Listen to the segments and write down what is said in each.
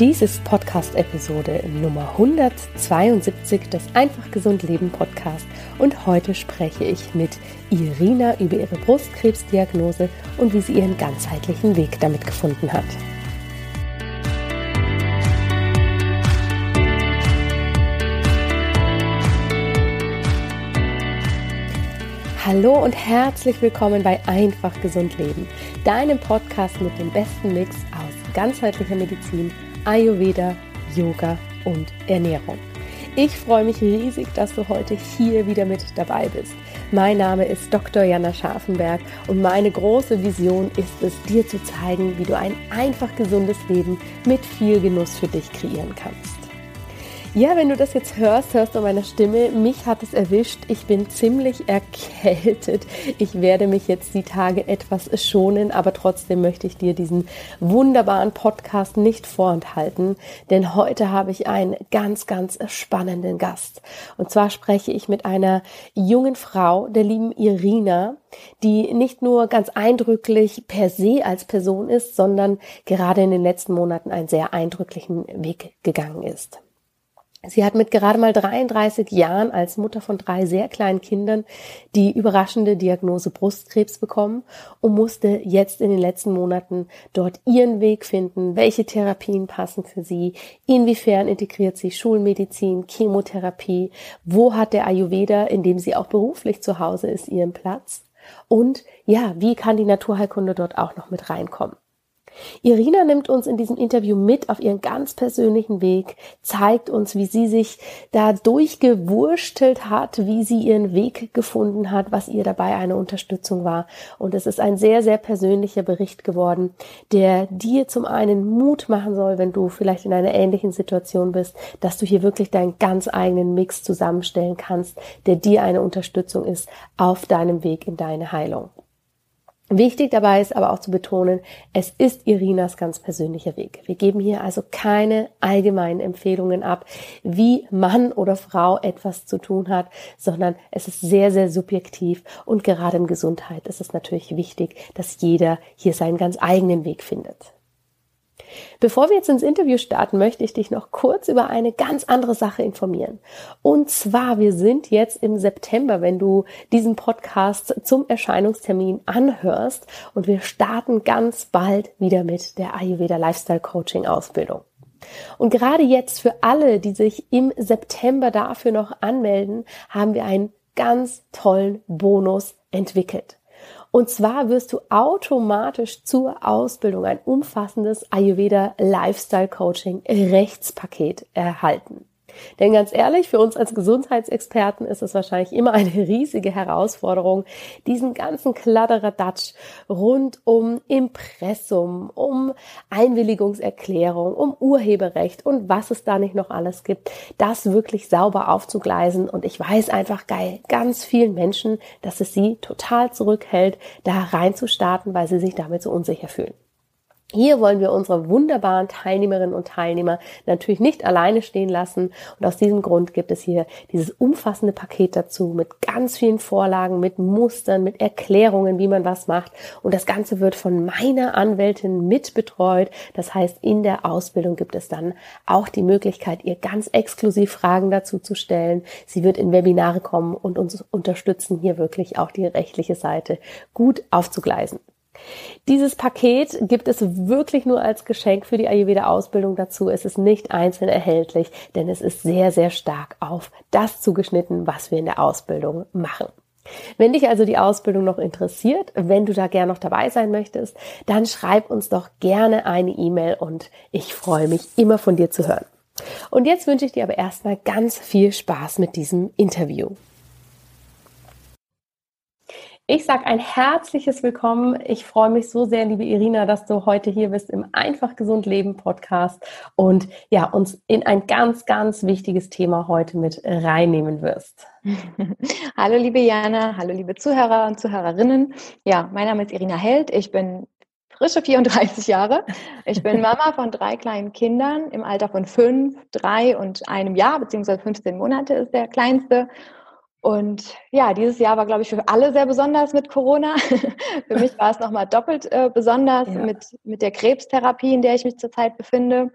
Dies ist Podcast-Episode Nummer 172 des Einfach Gesund Leben Podcast und heute spreche ich mit Irina über ihre Brustkrebsdiagnose und wie sie ihren ganzheitlichen Weg damit gefunden hat. Hallo und herzlich willkommen bei Einfach Gesund Leben, deinem Podcast mit dem besten Mix aus ganzheitlicher Medizin Ayurveda, Yoga und Ernährung. Ich freue mich riesig, dass du heute hier wieder mit dabei bist. Mein Name ist Dr. Jana Scharfenberg und meine große Vision ist es, dir zu zeigen, wie du ein einfach gesundes Leben mit viel Genuss für dich kreieren kannst. Ja, wenn du das jetzt hörst, hörst du meine Stimme. Mich hat es erwischt. Ich bin ziemlich erkältet. Ich werde mich jetzt die Tage etwas schonen, aber trotzdem möchte ich dir diesen wunderbaren Podcast nicht vorenthalten, denn heute habe ich einen ganz, ganz spannenden Gast. Und zwar spreche ich mit einer jungen Frau, der lieben Irina, die nicht nur ganz eindrücklich per se als Person ist, sondern gerade in den letzten Monaten einen sehr eindrücklichen Weg gegangen ist. Sie hat mit gerade mal 33 Jahren als Mutter von drei sehr kleinen Kindern die überraschende Diagnose Brustkrebs bekommen und musste jetzt in den letzten Monaten dort ihren Weg finden, welche Therapien passen für sie, inwiefern integriert sie Schulmedizin, Chemotherapie, wo hat der Ayurveda, in dem sie auch beruflich zu Hause ist, ihren Platz und ja, wie kann die Naturheilkunde dort auch noch mit reinkommen. Irina nimmt uns in diesem Interview mit auf ihren ganz persönlichen Weg, zeigt uns, wie sie sich da durchgewurstelt hat, wie sie ihren Weg gefunden hat, was ihr dabei eine Unterstützung war. Und es ist ein sehr, sehr persönlicher Bericht geworden, der dir zum einen Mut machen soll, wenn du vielleicht in einer ähnlichen Situation bist, dass du hier wirklich deinen ganz eigenen Mix zusammenstellen kannst, der dir eine Unterstützung ist auf deinem Weg in deine Heilung. Wichtig dabei ist aber auch zu betonen, es ist Irinas ganz persönlicher Weg. Wir geben hier also keine allgemeinen Empfehlungen ab, wie Mann oder Frau etwas zu tun hat, sondern es ist sehr, sehr subjektiv und gerade in Gesundheit ist es natürlich wichtig, dass jeder hier seinen ganz eigenen Weg findet. Bevor wir jetzt ins Interview starten, möchte ich dich noch kurz über eine ganz andere Sache informieren. Und zwar, wir sind jetzt im September, wenn du diesen Podcast zum Erscheinungstermin anhörst und wir starten ganz bald wieder mit der Ayurveda Lifestyle Coaching Ausbildung. Und gerade jetzt für alle, die sich im September dafür noch anmelden, haben wir einen ganz tollen Bonus entwickelt. Und zwar wirst du automatisch zur Ausbildung ein umfassendes Ayurveda Lifestyle Coaching Rechtspaket erhalten. Denn ganz ehrlich, für uns als Gesundheitsexperten ist es wahrscheinlich immer eine riesige Herausforderung, diesen ganzen Kladderadatsch rund um Impressum, um Einwilligungserklärung, um Urheberrecht und was es da nicht noch alles gibt, das wirklich sauber aufzugleisen. Und ich weiß einfach geil, ganz vielen Menschen, dass es sie total zurückhält, da reinzustarten, weil sie sich damit so unsicher fühlen. Hier wollen wir unsere wunderbaren Teilnehmerinnen und Teilnehmer natürlich nicht alleine stehen lassen. Und aus diesem Grund gibt es hier dieses umfassende Paket dazu mit ganz vielen Vorlagen, mit Mustern, mit Erklärungen, wie man was macht. Und das Ganze wird von meiner Anwältin mitbetreut. Das heißt, in der Ausbildung gibt es dann auch die Möglichkeit, ihr ganz exklusiv Fragen dazu zu stellen. Sie wird in Webinare kommen und uns unterstützen, hier wirklich auch die rechtliche Seite gut aufzugleisen. Dieses Paket gibt es wirklich nur als Geschenk für die Ayurveda-Ausbildung dazu. Es ist nicht einzeln erhältlich, denn es ist sehr, sehr stark auf das zugeschnitten, was wir in der Ausbildung machen. Wenn dich also die Ausbildung noch interessiert, wenn du da gern noch dabei sein möchtest, dann schreib uns doch gerne eine E-Mail und ich freue mich immer von dir zu hören. Und jetzt wünsche ich dir aber erstmal ganz viel Spaß mit diesem Interview. Ich sage ein herzliches Willkommen. Ich freue mich so sehr, liebe Irina, dass du heute hier bist im Einfach Gesund Leben Podcast und ja, uns in ein ganz, ganz wichtiges Thema heute mit reinnehmen wirst. hallo, liebe Jana. Hallo, liebe Zuhörer und Zuhörerinnen. Ja, mein Name ist Irina Held. Ich bin frische 34 Jahre. Ich bin Mama von drei kleinen Kindern im Alter von fünf, drei und einem Jahr, beziehungsweise 15 Monate ist der kleinste. Und ja, dieses Jahr war, glaube ich, für alle sehr besonders mit Corona. für mich war es nochmal doppelt äh, besonders ja. mit, mit der Krebstherapie, in der ich mich zurzeit befinde.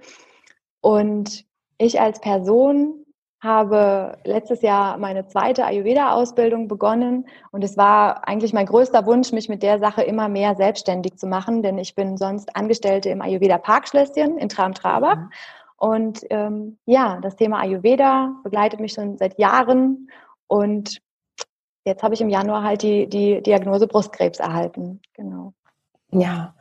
Und ich als Person habe letztes Jahr meine zweite Ayurveda-Ausbildung begonnen und es war eigentlich mein größter Wunsch, mich mit der Sache immer mehr selbstständig zu machen, denn ich bin sonst Angestellte im Ayurveda Parkschlösschen in Tram-Trabach. Mhm. Und ähm, ja, das Thema Ayurveda begleitet mich schon seit Jahren und jetzt habe ich im Januar halt die, die Diagnose Brustkrebs erhalten. Genau. Ja,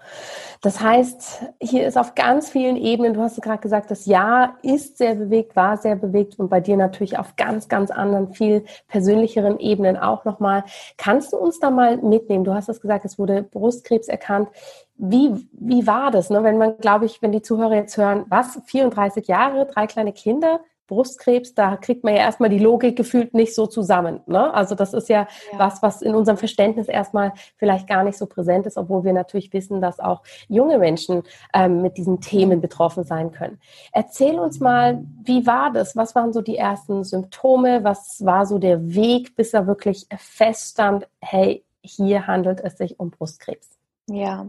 das heißt, hier ist auf ganz vielen Ebenen, du hast gerade gesagt, das Jahr ist sehr bewegt, war sehr bewegt und bei dir natürlich auf ganz, ganz anderen, viel persönlicheren Ebenen auch nochmal. Kannst du uns da mal mitnehmen? Du hast es gesagt, es wurde Brustkrebs erkannt. Wie, wie war das, ne? wenn man, glaube ich, wenn die Zuhörer jetzt hören, was, 34 Jahre, drei kleine Kinder, Brustkrebs, da kriegt man ja erstmal die Logik gefühlt nicht so zusammen. Ne? Also das ist ja, ja, was, was in unserem Verständnis erstmal vielleicht gar nicht so präsent ist, obwohl wir natürlich wissen, dass auch junge Menschen ähm, mit diesen Themen betroffen sein können. Erzähl uns mal, wie war das? Was waren so die ersten Symptome? Was war so der Weg, bis er wirklich feststand, hey, hier handelt es sich um Brustkrebs? Ja,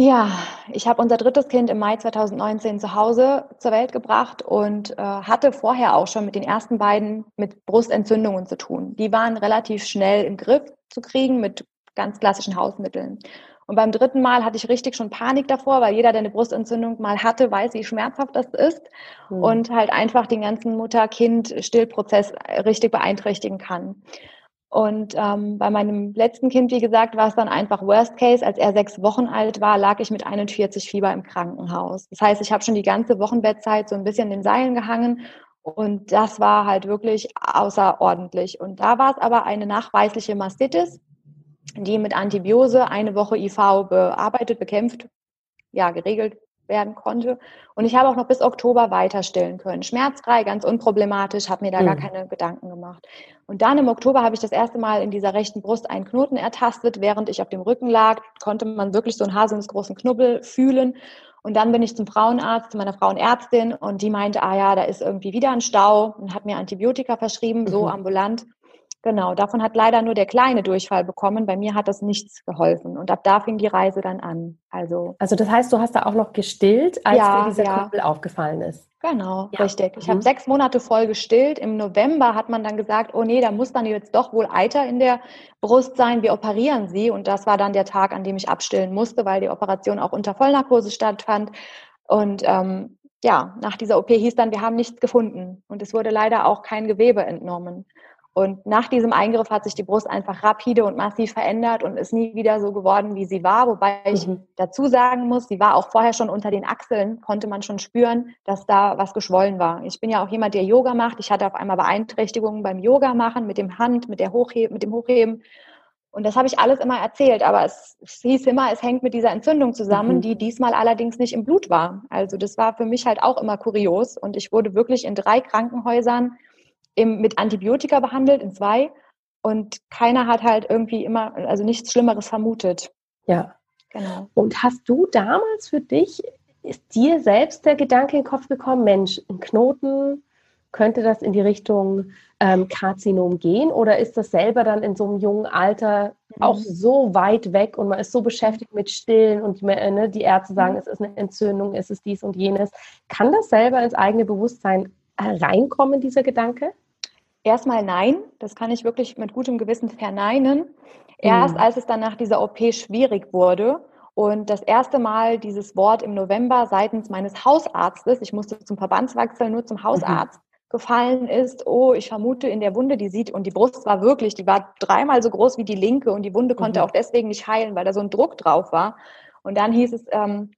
ja, ich habe unser drittes Kind im Mai 2019 zu Hause zur Welt gebracht und äh, hatte vorher auch schon mit den ersten beiden mit Brustentzündungen zu tun. Die waren relativ schnell im Griff zu kriegen mit ganz klassischen Hausmitteln. Und beim dritten Mal hatte ich richtig schon Panik davor, weil jeder, der eine Brustentzündung mal hatte, weiß, wie schmerzhaft das ist mhm. und halt einfach den ganzen Mutter-Kind-Stillprozess richtig beeinträchtigen kann. Und ähm, bei meinem letzten Kind, wie gesagt, war es dann einfach Worst Case. Als er sechs Wochen alt war, lag ich mit 41 Fieber im Krankenhaus. Das heißt, ich habe schon die ganze Wochenbettzeit so ein bisschen in den Seilen gehangen. Und das war halt wirklich außerordentlich. Und da war es aber eine nachweisliche Mastitis, die mit Antibiose eine Woche IV bearbeitet, bekämpft, ja, geregelt werden konnte. Und ich habe auch noch bis Oktober weiter stillen können. Schmerzfrei, ganz unproblematisch, habe mir da mhm. gar keine Gedanken gemacht. Und dann im Oktober habe ich das erste Mal in dieser rechten Brust einen Knoten ertastet. Während ich auf dem Rücken lag, konnte man wirklich so einen haselnussgroßen Knubbel fühlen. Und dann bin ich zum Frauenarzt, zu meiner Frauenärztin und die meinte, ah ja, da ist irgendwie wieder ein Stau und hat mir Antibiotika verschrieben, so mhm. ambulant. Genau, davon hat leider nur der kleine Durchfall bekommen. Bei mir hat das nichts geholfen. Und ab da fing die Reise dann an. Also, also das heißt, du hast da auch noch gestillt, als ja, dir dieser ja. Kumpel aufgefallen ist. Genau, ja. richtig. Ich mhm. habe sechs Monate voll gestillt. Im November hat man dann gesagt, oh nee, da muss dann jetzt doch wohl Eiter in der Brust sein. Wir operieren sie. Und das war dann der Tag, an dem ich abstillen musste, weil die Operation auch unter Vollnarkose stattfand. Und ähm, ja, nach dieser OP hieß dann, wir haben nichts gefunden. Und es wurde leider auch kein Gewebe entnommen. Und nach diesem Eingriff hat sich die Brust einfach rapide und massiv verändert und ist nie wieder so geworden, wie sie war. Wobei ich mhm. dazu sagen muss, sie war auch vorher schon unter den Achseln, konnte man schon spüren, dass da was geschwollen war. Ich bin ja auch jemand, der Yoga macht. Ich hatte auf einmal Beeinträchtigungen beim Yoga machen, mit dem Hand, mit, der Hochheben, mit dem Hochheben. Und das habe ich alles immer erzählt, aber es, es, hieß immer, es hängt mit dieser Entzündung zusammen, mhm. die diesmal allerdings nicht im Blut war. Also das war für mich halt auch immer kurios und ich wurde wirklich in drei Krankenhäusern im, mit Antibiotika behandelt, in zwei. Und keiner hat halt irgendwie immer, also nichts Schlimmeres vermutet. Ja. Genau. Und hast du damals für dich, ist dir selbst der Gedanke in den Kopf gekommen, Mensch, ein Knoten, könnte das in die Richtung ähm, Karzinom gehen? Oder ist das selber dann in so einem jungen Alter mhm. auch so weit weg und man ist so beschäftigt mit Stillen und ne, die Ärzte sagen, mhm. es ist eine Entzündung, es ist dies und jenes. Kann das selber ins eigene Bewusstsein reinkommen, dieser Gedanke? Erstmal nein, das kann ich wirklich mit gutem Gewissen verneinen. Erst mhm. als es dann nach dieser OP schwierig wurde und das erste Mal dieses Wort im November seitens meines Hausarztes, ich musste zum Verbandswechsel nur zum Hausarzt, mhm. gefallen ist, oh, ich vermute in der Wunde, die sieht, und die Brust war wirklich, die war dreimal so groß wie die linke und die Wunde konnte mhm. auch deswegen nicht heilen, weil da so ein Druck drauf war. Und dann hieß es, ähm,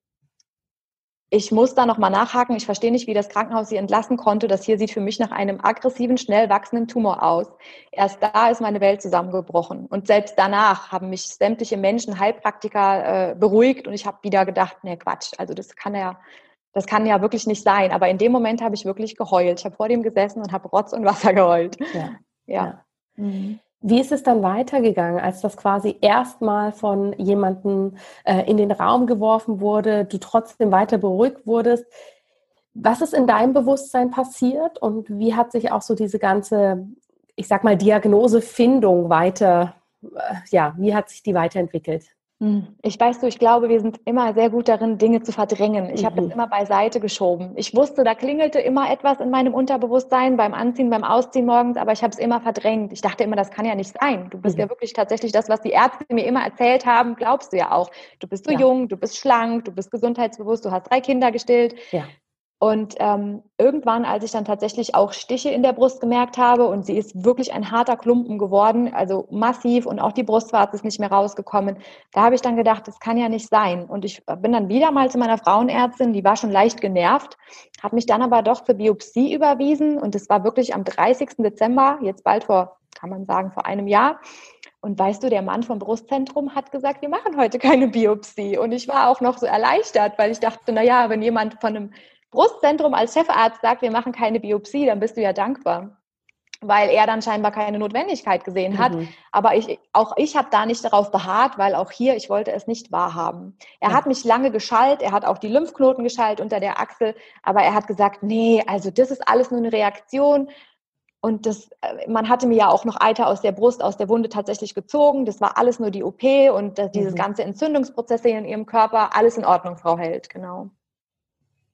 ich muss da nochmal nachhaken. Ich verstehe nicht, wie das Krankenhaus sie entlassen konnte. Das hier sieht für mich nach einem aggressiven, schnell wachsenden Tumor aus. Erst da ist meine Welt zusammengebrochen. Und selbst danach haben mich sämtliche Menschen, Heilpraktiker äh, beruhigt und ich habe wieder gedacht, nee, Quatsch. Also das kann ja, das kann ja wirklich nicht sein. Aber in dem Moment habe ich wirklich geheult. Ich habe vor dem gesessen und habe Rotz und Wasser geheult. Ja. ja. ja. Mhm. Wie ist es dann weitergegangen, als das quasi erstmal von jemandem äh, in den Raum geworfen wurde, du trotzdem weiter beruhigt wurdest? Was ist in deinem Bewusstsein passiert und wie hat sich auch so diese ganze, ich sag mal, Diagnosefindung weiter, äh, ja, wie hat sich die weiterentwickelt? Hm. Ich weiß du, ich glaube, wir sind immer sehr gut darin, Dinge zu verdrängen. Ich mhm. habe das immer beiseite geschoben. Ich wusste, da klingelte immer etwas in meinem Unterbewusstsein beim Anziehen, beim Ausziehen morgens, aber ich habe es immer verdrängt. Ich dachte immer, das kann ja nicht sein. Du bist mhm. ja wirklich tatsächlich das, was die Ärzte mir immer erzählt haben, glaubst du ja auch. Du bist so ja. jung, du bist schlank, du bist gesundheitsbewusst, du hast drei Kinder gestillt. Ja. Und ähm, irgendwann, als ich dann tatsächlich auch Stiche in der Brust gemerkt habe und sie ist wirklich ein harter Klumpen geworden, also massiv und auch die Brustwarze ist nicht mehr rausgekommen, da habe ich dann gedacht, das kann ja nicht sein. Und ich bin dann wieder mal zu meiner Frauenärztin, die war schon leicht genervt, hat mich dann aber doch zur Biopsie überwiesen und es war wirklich am 30. Dezember, jetzt bald vor, kann man sagen, vor einem Jahr. Und weißt du, der Mann vom Brustzentrum hat gesagt, wir machen heute keine Biopsie. Und ich war auch noch so erleichtert, weil ich dachte, na ja, wenn jemand von einem Brustzentrum als Chefarzt sagt, wir machen keine Biopsie, dann bist du ja dankbar weil er dann scheinbar keine Notwendigkeit gesehen hat. Mhm. Aber ich, auch ich habe da nicht darauf beharrt, weil auch hier, ich wollte es nicht wahrhaben. Er ja. hat mich lange geschallt, er hat auch die Lymphknoten geschallt unter der Achsel, aber er hat gesagt, nee, also das ist alles nur eine Reaktion. Und das, äh, man hatte mir ja auch noch Eiter aus der Brust, aus der Wunde tatsächlich gezogen. Das war alles nur die OP und dieses mhm. ganze Entzündungsprozesse in ihrem Körper, alles in Ordnung, Frau Held, genau.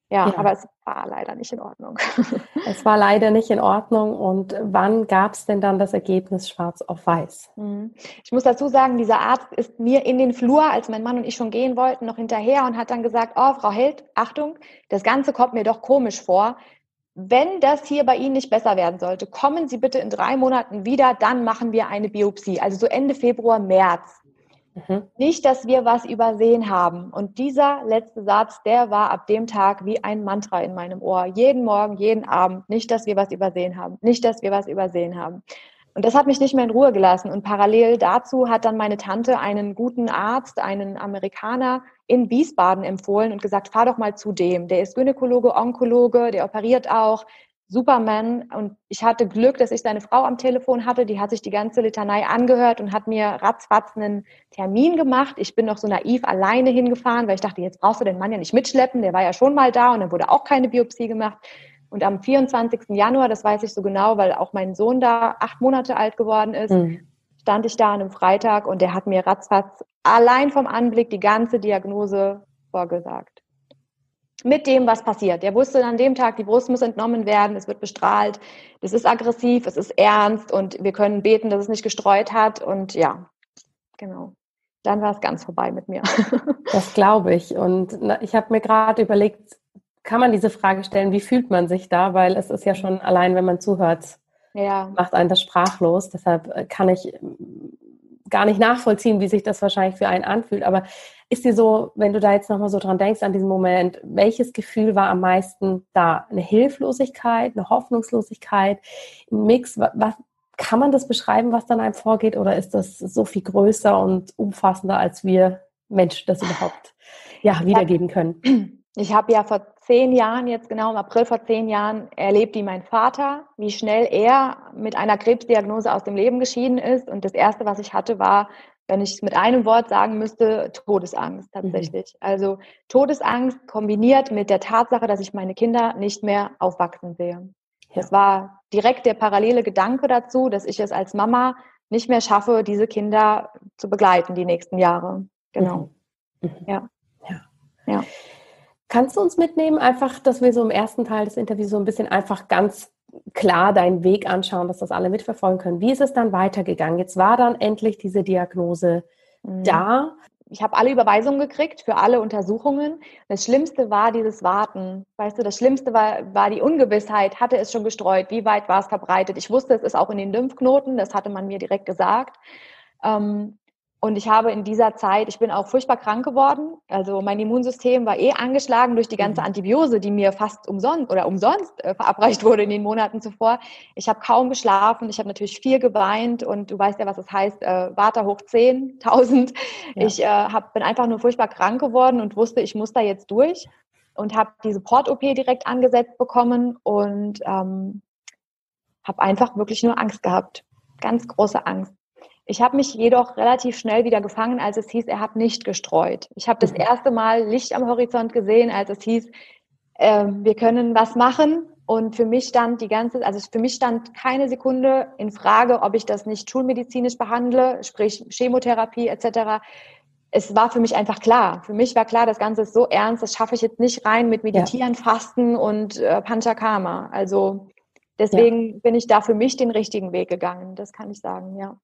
Ja, ja, aber es war leider nicht in Ordnung. Es war leider nicht in Ordnung. Und wann gab es denn dann das Ergebnis schwarz auf weiß? Mhm. Ich muss dazu sagen, dieser Arzt ist mir in den Flur, als mein Mann und ich schon gehen wollten, noch hinterher und hat dann gesagt, oh, Frau Held, Achtung, das Ganze kommt mir doch komisch vor. Wenn das hier bei Ihnen nicht besser werden sollte, kommen Sie bitte in drei Monaten wieder, dann machen wir eine Biopsie. Also so Ende Februar, März. Mhm. Nicht, dass wir was übersehen haben. Und dieser letzte Satz, der war ab dem Tag wie ein Mantra in meinem Ohr. Jeden Morgen, jeden Abend. Nicht, dass wir was übersehen haben. Nicht, dass wir was übersehen haben. Und das hat mich nicht mehr in Ruhe gelassen. Und parallel dazu hat dann meine Tante einen guten Arzt, einen Amerikaner in Wiesbaden empfohlen und gesagt, fahr doch mal zu dem. Der ist Gynäkologe, Onkologe, der operiert auch. Superman. Und ich hatte Glück, dass ich seine Frau am Telefon hatte. Die hat sich die ganze Litanei angehört und hat mir ratzfatz einen Termin gemacht. Ich bin noch so naiv alleine hingefahren, weil ich dachte, jetzt brauchst du den Mann ja nicht mitschleppen. Der war ja schon mal da und dann wurde auch keine Biopsie gemacht. Und am 24. Januar, das weiß ich so genau, weil auch mein Sohn da acht Monate alt geworden ist, mhm. stand ich da an einem Freitag und der hat mir ratzfatz allein vom Anblick die ganze Diagnose vorgesagt mit dem, was passiert. Der wusste an dem Tag, die Brust muss entnommen werden, es wird bestrahlt, es ist aggressiv, es ist ernst und wir können beten, dass es nicht gestreut hat und ja, genau. Dann war es ganz vorbei mit mir. Das glaube ich. Und ich habe mir gerade überlegt, kann man diese Frage stellen, wie fühlt man sich da? Weil es ist ja schon allein, wenn man zuhört, ja. macht einen das sprachlos. Deshalb äh, kann ich gar nicht nachvollziehen, wie sich das wahrscheinlich für einen anfühlt. Aber ist dir so, wenn du da jetzt nochmal so dran denkst an diesen Moment, welches Gefühl war am meisten da? Eine Hilflosigkeit, eine Hoffnungslosigkeit, ein Mix? Was, kann man das beschreiben, was dann einem vorgeht? Oder ist das so viel größer und umfassender, als wir Menschen das überhaupt ja, wiedergeben können? Ich habe ja vor zehn Jahren, jetzt genau im April vor zehn Jahren, erlebt, wie mein Vater, wie schnell er mit einer Krebsdiagnose aus dem Leben geschieden ist. Und das Erste, was ich hatte, war, wenn ich es mit einem Wort sagen müsste, Todesangst tatsächlich. Mhm. Also Todesangst kombiniert mit der Tatsache, dass ich meine Kinder nicht mehr aufwachsen sehe. Ja. Das war direkt der parallele Gedanke dazu, dass ich es als Mama nicht mehr schaffe, diese Kinder zu begleiten die nächsten Jahre. Genau. Mhm. Mhm. Ja. ja. ja. Kannst du uns mitnehmen, einfach, dass wir so im ersten Teil des Interviews so ein bisschen einfach ganz klar deinen Weg anschauen, dass das alle mitverfolgen können. Wie ist es dann weitergegangen? Jetzt war dann endlich diese Diagnose mhm. da. Ich habe alle Überweisungen gekriegt für alle Untersuchungen. Das Schlimmste war dieses Warten. Weißt du, das Schlimmste war, war die Ungewissheit. Hatte es schon gestreut? Wie weit war es verbreitet? Ich wusste, es ist auch in den Lymphknoten. Das hatte man mir direkt gesagt. Ähm, und ich habe in dieser Zeit, ich bin auch furchtbar krank geworden. Also mein Immunsystem war eh angeschlagen durch die ganze mhm. Antibiose, die mir fast umsonst oder umsonst äh, verabreicht wurde in den Monaten zuvor. Ich habe kaum geschlafen. Ich habe natürlich viel geweint und du weißt ja, was es das heißt, äh, Water hoch 10, 1000. Ja. Ich äh, hab, bin einfach nur furchtbar krank geworden und wusste, ich muss da jetzt durch und habe diese Port-OP direkt angesetzt bekommen und ähm, habe einfach wirklich nur Angst gehabt. Ganz große Angst. Ich habe mich jedoch relativ schnell wieder gefangen, als es hieß, er hat nicht gestreut. Ich habe das mhm. erste Mal Licht am Horizont gesehen, als es hieß, äh, wir können was machen. Und für mich stand die ganze, also für mich stand keine Sekunde in Frage, ob ich das nicht schulmedizinisch behandle, sprich Chemotherapie etc. es war für mich einfach klar. Für mich war klar, das Ganze ist so ernst, das schaffe ich jetzt nicht rein mit Meditieren, ja. Fasten und äh, Panchakarma. Also deswegen ja. bin ich da für mich den richtigen Weg gegangen. Das kann ich sagen, ja.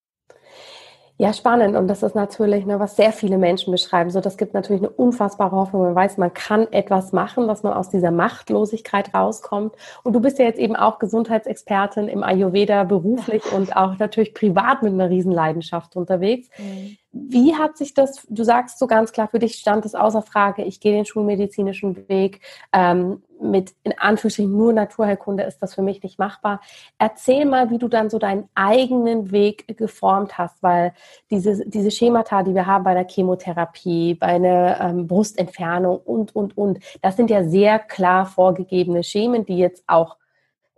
Ja, spannend. Und das ist natürlich, ne, was sehr viele Menschen beschreiben. So, das gibt natürlich eine unfassbare Hoffnung. Man weiß, man kann etwas machen, dass man aus dieser Machtlosigkeit rauskommt. Und du bist ja jetzt eben auch Gesundheitsexpertin im Ayurveda beruflich und auch natürlich privat mit einer Riesenleidenschaft unterwegs. Mhm. Wie hat sich das, du sagst so ganz klar, für dich stand es außer Frage, ich gehe den schulmedizinischen Weg, ähm, mit in Anführungsstrichen nur Naturheilkunde ist das für mich nicht machbar. Erzähl mal, wie du dann so deinen eigenen Weg geformt hast, weil diese, diese Schemata, die wir haben bei der Chemotherapie, bei einer ähm, Brustentfernung und, und, und, das sind ja sehr klar vorgegebene Schemen, die jetzt auch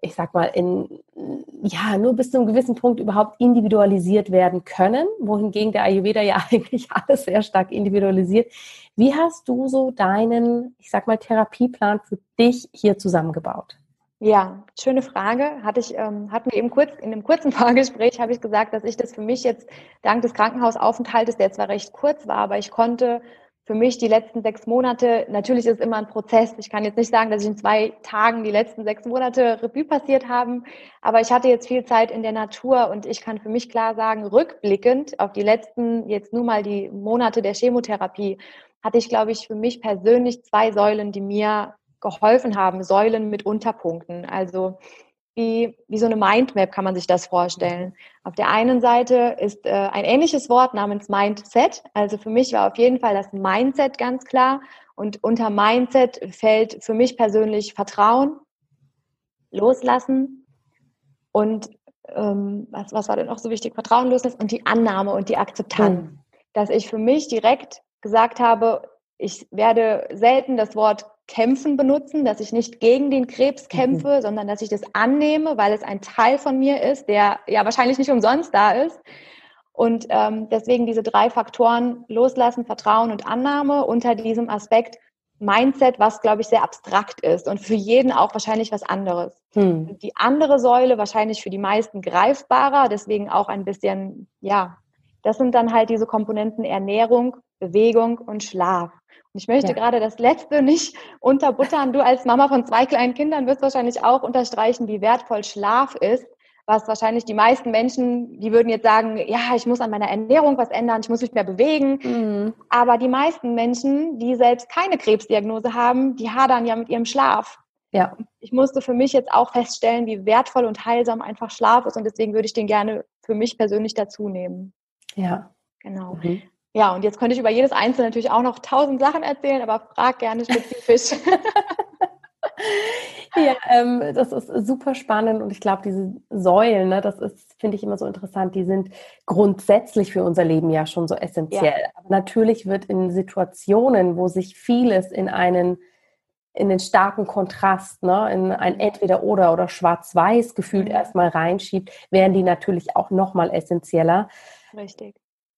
ich sag mal, in, ja, nur bis zu einem gewissen Punkt überhaupt individualisiert werden können, wohingegen der Ayurveda ja eigentlich alles sehr stark individualisiert. Wie hast du so deinen, ich sag mal, Therapieplan für dich hier zusammengebaut? Ja, schöne Frage. Hatte ich, ähm, hatten wir eben kurz, in einem kurzen Vorgespräch habe ich gesagt, dass ich das für mich jetzt dank des Krankenhausaufenthaltes, der zwar recht kurz war, aber ich konnte für mich die letzten sechs Monate, natürlich ist es immer ein Prozess. Ich kann jetzt nicht sagen, dass ich in zwei Tagen die letzten sechs Monate Revue passiert haben, aber ich hatte jetzt viel Zeit in der Natur und ich kann für mich klar sagen, rückblickend auf die letzten, jetzt nur mal die Monate der Chemotherapie, hatte ich, glaube ich, für mich persönlich zwei Säulen, die mir geholfen haben, Säulen mit Unterpunkten. Also wie, wie so eine Mindmap kann man sich das vorstellen. Auf der einen Seite ist äh, ein ähnliches Wort namens Mindset. Also für mich war auf jeden Fall das Mindset ganz klar. Und unter Mindset fällt für mich persönlich Vertrauen, Loslassen und ähm, was, was war denn noch so wichtig? Vertrauen, Loslassen und die Annahme und die Akzeptanz. Mhm. Dass ich für mich direkt gesagt habe, ich werde selten das Wort kämpfen benutzen, dass ich nicht gegen den Krebs mhm. kämpfe, mhm. sondern dass ich das annehme, weil es ein Teil von mir ist, der ja wahrscheinlich nicht umsonst da ist. Und ähm, deswegen diese drei Faktoren Loslassen, Vertrauen und Annahme unter diesem Aspekt Mindset, was glaube ich sehr abstrakt ist und für jeden auch wahrscheinlich was anderes. Hm. Die andere Säule wahrscheinlich für die meisten greifbarer, deswegen auch ein bisschen, ja, das sind dann halt diese Komponenten Ernährung, Bewegung und Schlaf. Ich möchte ja. gerade das Letzte nicht unterbuttern. Du als Mama von zwei kleinen Kindern wirst wahrscheinlich auch unterstreichen, wie wertvoll Schlaf ist. Was wahrscheinlich die meisten Menschen, die würden jetzt sagen, ja, ich muss an meiner Ernährung was ändern, ich muss mich mehr bewegen. Mhm. Aber die meisten Menschen, die selbst keine Krebsdiagnose haben, die hadern ja mit ihrem Schlaf. Ja. Ich musste für mich jetzt auch feststellen, wie wertvoll und heilsam einfach Schlaf ist und deswegen würde ich den gerne für mich persönlich dazu nehmen. Ja. Genau. Mhm. Ja, und jetzt könnte ich über jedes Einzelne natürlich auch noch tausend Sachen erzählen, aber frag gerne spezifisch. ja, ähm, das ist super spannend und ich glaube, diese Säulen, ne, das ist, finde ich immer so interessant, die sind grundsätzlich für unser Leben ja schon so essentiell. Ja. Aber natürlich wird in Situationen, wo sich vieles in einen in den starken Kontrast, ne, in ein Entweder-Oder oder Schwarz-Weiß gefühlt mhm. erstmal reinschiebt, werden die natürlich auch nochmal essentieller. Richtig.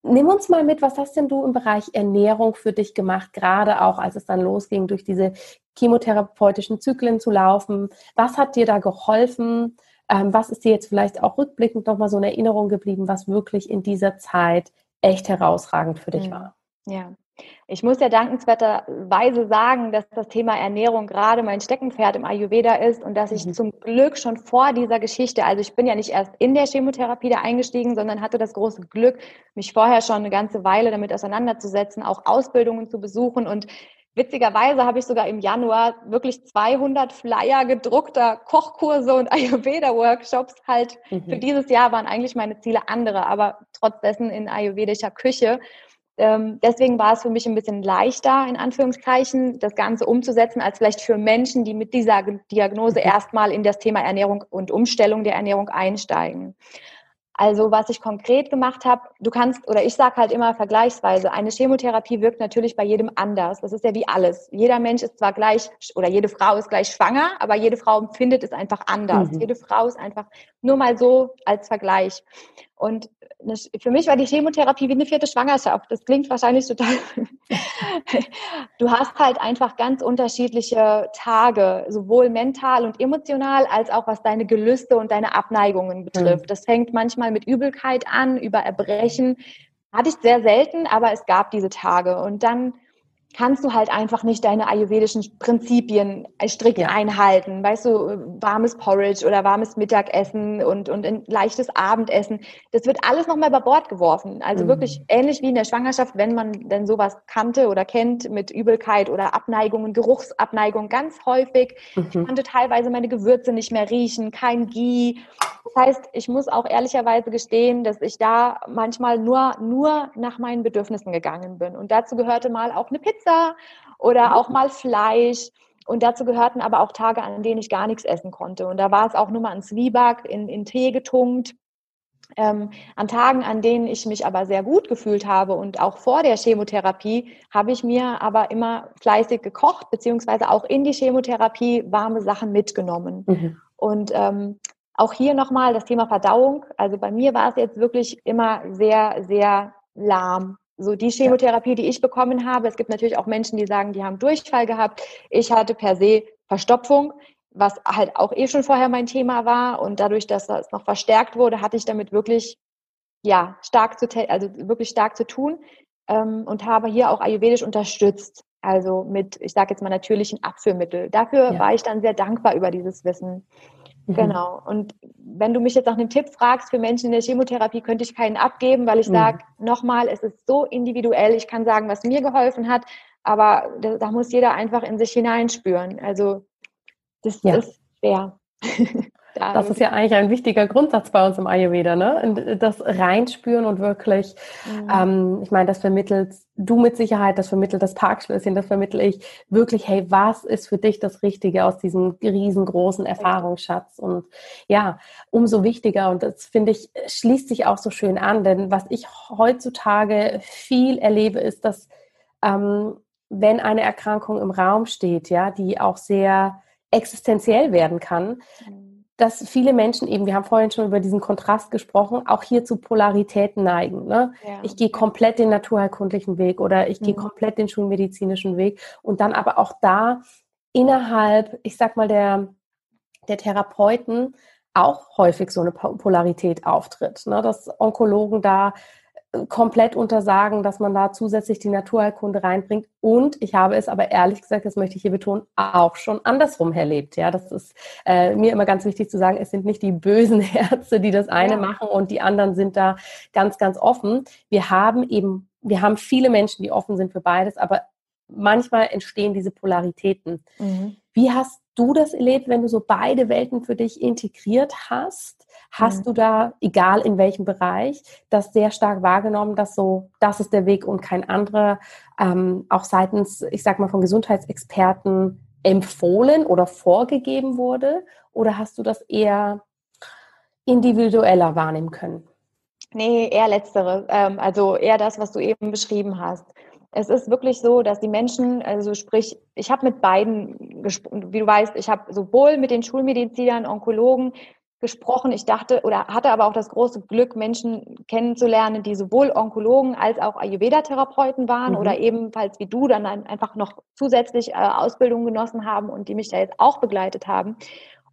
Nimm uns mal mit, was hast denn du im Bereich Ernährung für dich gemacht, gerade auch als es dann losging, durch diese chemotherapeutischen Zyklen zu laufen? Was hat dir da geholfen? Ähm, was ist dir jetzt vielleicht auch rückblickend nochmal so in Erinnerung geblieben, was wirklich in dieser Zeit echt herausragend für dich mhm. war? Ja, ich muss ja dankenswerterweise sagen, dass das Thema Ernährung gerade mein Steckenpferd im Ayurveda ist und dass ich mhm. zum Glück schon vor dieser Geschichte, also ich bin ja nicht erst in der Chemotherapie da eingestiegen, sondern hatte das große Glück, mich vorher schon eine ganze Weile damit auseinanderzusetzen, auch Ausbildungen zu besuchen und Witzigerweise habe ich sogar im Januar wirklich 200 Flyer gedruckter Kochkurse und Ayurveda-Workshops halt. Mhm. Für dieses Jahr waren eigentlich meine Ziele andere, aber trotz dessen in ayurvedischer Küche. Ähm, deswegen war es für mich ein bisschen leichter, in Anführungszeichen, das Ganze umzusetzen, als vielleicht für Menschen, die mit dieser Diagnose mhm. erstmal in das Thema Ernährung und Umstellung der Ernährung einsteigen. Also was ich konkret gemacht habe, du kannst, oder ich sage halt immer vergleichsweise, eine Chemotherapie wirkt natürlich bei jedem anders. Das ist ja wie alles. Jeder Mensch ist zwar gleich, oder jede Frau ist gleich schwanger, aber jede Frau empfindet es einfach anders. Mhm. Jede Frau ist einfach nur mal so als Vergleich. Und für mich war die Chemotherapie wie eine vierte Schwangerschaft. Das klingt wahrscheinlich total. du hast halt einfach ganz unterschiedliche Tage, sowohl mental und emotional, als auch was deine Gelüste und deine Abneigungen betrifft. Mhm. Das fängt manchmal mit Übelkeit an, über Erbrechen, Hatte ich sehr selten, aber es gab diese Tage. Und dann kannst du halt einfach nicht deine ayurvedischen Prinzipien strikt ja. einhalten. Weißt du, warmes Porridge oder warmes Mittagessen und, und ein leichtes Abendessen. Das wird alles nochmal über Bord geworfen. Also mhm. wirklich ähnlich wie in der Schwangerschaft, wenn man denn sowas kannte oder kennt mit Übelkeit oder Abneigungen, Geruchsabneigung ganz häufig. Mhm. Ich konnte teilweise meine Gewürze nicht mehr riechen, kein Ghee. Das heißt, ich muss auch ehrlicherweise gestehen, dass ich da manchmal nur, nur nach meinen Bedürfnissen gegangen bin. Und dazu gehörte mal auch eine Pizza oder mhm. auch mal Fleisch. Und dazu gehörten aber auch Tage, an denen ich gar nichts essen konnte. Und da war es auch nur mal ein Zwieback in, in Tee getunkt. Ähm, an Tagen, an denen ich mich aber sehr gut gefühlt habe und auch vor der Chemotherapie, habe ich mir aber immer fleißig gekocht, beziehungsweise auch in die Chemotherapie warme Sachen mitgenommen. Mhm. Und ähm, auch hier nochmal das Thema Verdauung. Also bei mir war es jetzt wirklich immer sehr, sehr lahm. So die Chemotherapie, die ich bekommen habe. Es gibt natürlich auch Menschen, die sagen, die haben Durchfall gehabt. Ich hatte per se Verstopfung, was halt auch eh schon vorher mein Thema war. Und dadurch, dass das noch verstärkt wurde, hatte ich damit wirklich, ja, stark zu, also wirklich stark zu tun. Ähm, und habe hier auch ayurvedisch unterstützt. Also mit, ich sage jetzt mal, natürlichen Abführmittel. Dafür ja. war ich dann sehr dankbar über dieses Wissen. Mhm. Genau. Und wenn du mich jetzt nach einem Tipp fragst für Menschen in der Chemotherapie, könnte ich keinen abgeben, weil ich mhm. sage, nochmal, es ist so individuell. Ich kann sagen, was mir geholfen hat, aber da, da muss jeder einfach in sich hineinspüren. Also das ja. ist schwer. Das ist ja eigentlich ein wichtiger Grundsatz bei uns im Ayurveda, ne? Das Reinspüren und wirklich, mhm. ähm, ich meine, das vermittelt du mit Sicherheit, das vermittelt das Parkschlösschen, das vermittel ich wirklich, hey, was ist für dich das Richtige aus diesem riesengroßen Erfahrungsschatz? Und ja, umso wichtiger, und das finde ich, schließt sich auch so schön an, denn was ich heutzutage viel erlebe, ist, dass ähm, wenn eine Erkrankung im Raum steht, ja, die auch sehr existenziell werden kann, mhm dass viele Menschen eben, wir haben vorhin schon über diesen Kontrast gesprochen, auch hier zu Polaritäten neigen. Ne? Ja. Ich gehe komplett den naturheilkundlichen Weg oder ich mhm. gehe komplett den schulmedizinischen Weg und dann aber auch da innerhalb, ich sag mal, der, der Therapeuten auch häufig so eine Polarität auftritt. Ne? Dass Onkologen da komplett untersagen, dass man da zusätzlich die Naturheilkunde reinbringt. Und ich habe es aber ehrlich gesagt, das möchte ich hier betonen, auch schon andersrum erlebt. Ja, das ist äh, mir immer ganz wichtig zu sagen, es sind nicht die bösen Ärzte, die das eine ja. machen und die anderen sind da ganz, ganz offen. Wir haben eben, wir haben viele Menschen, die offen sind für beides, aber manchmal entstehen diese Polaritäten. Mhm. Wie hast du das erlebt, wenn du so beide Welten für dich integriert hast? Hast mhm. du da, egal in welchem Bereich, das sehr stark wahrgenommen, dass so, das ist der Weg und kein anderer, ähm, auch seitens, ich sag mal, von Gesundheitsexperten empfohlen oder vorgegeben wurde? Oder hast du das eher individueller wahrnehmen können? Nee, eher letztere. Ähm, also eher das, was du eben beschrieben hast. Es ist wirklich so, dass die Menschen, also sprich, ich habe mit beiden gesprochen, wie du weißt, ich habe sowohl mit den Schulmedizinern, Onkologen, gesprochen. Ich dachte oder hatte aber auch das große Glück, Menschen kennenzulernen, die sowohl Onkologen als auch Ayurveda-Therapeuten waren mhm. oder ebenfalls wie du dann einfach noch zusätzlich äh, Ausbildung genossen haben und die mich da jetzt auch begleitet haben.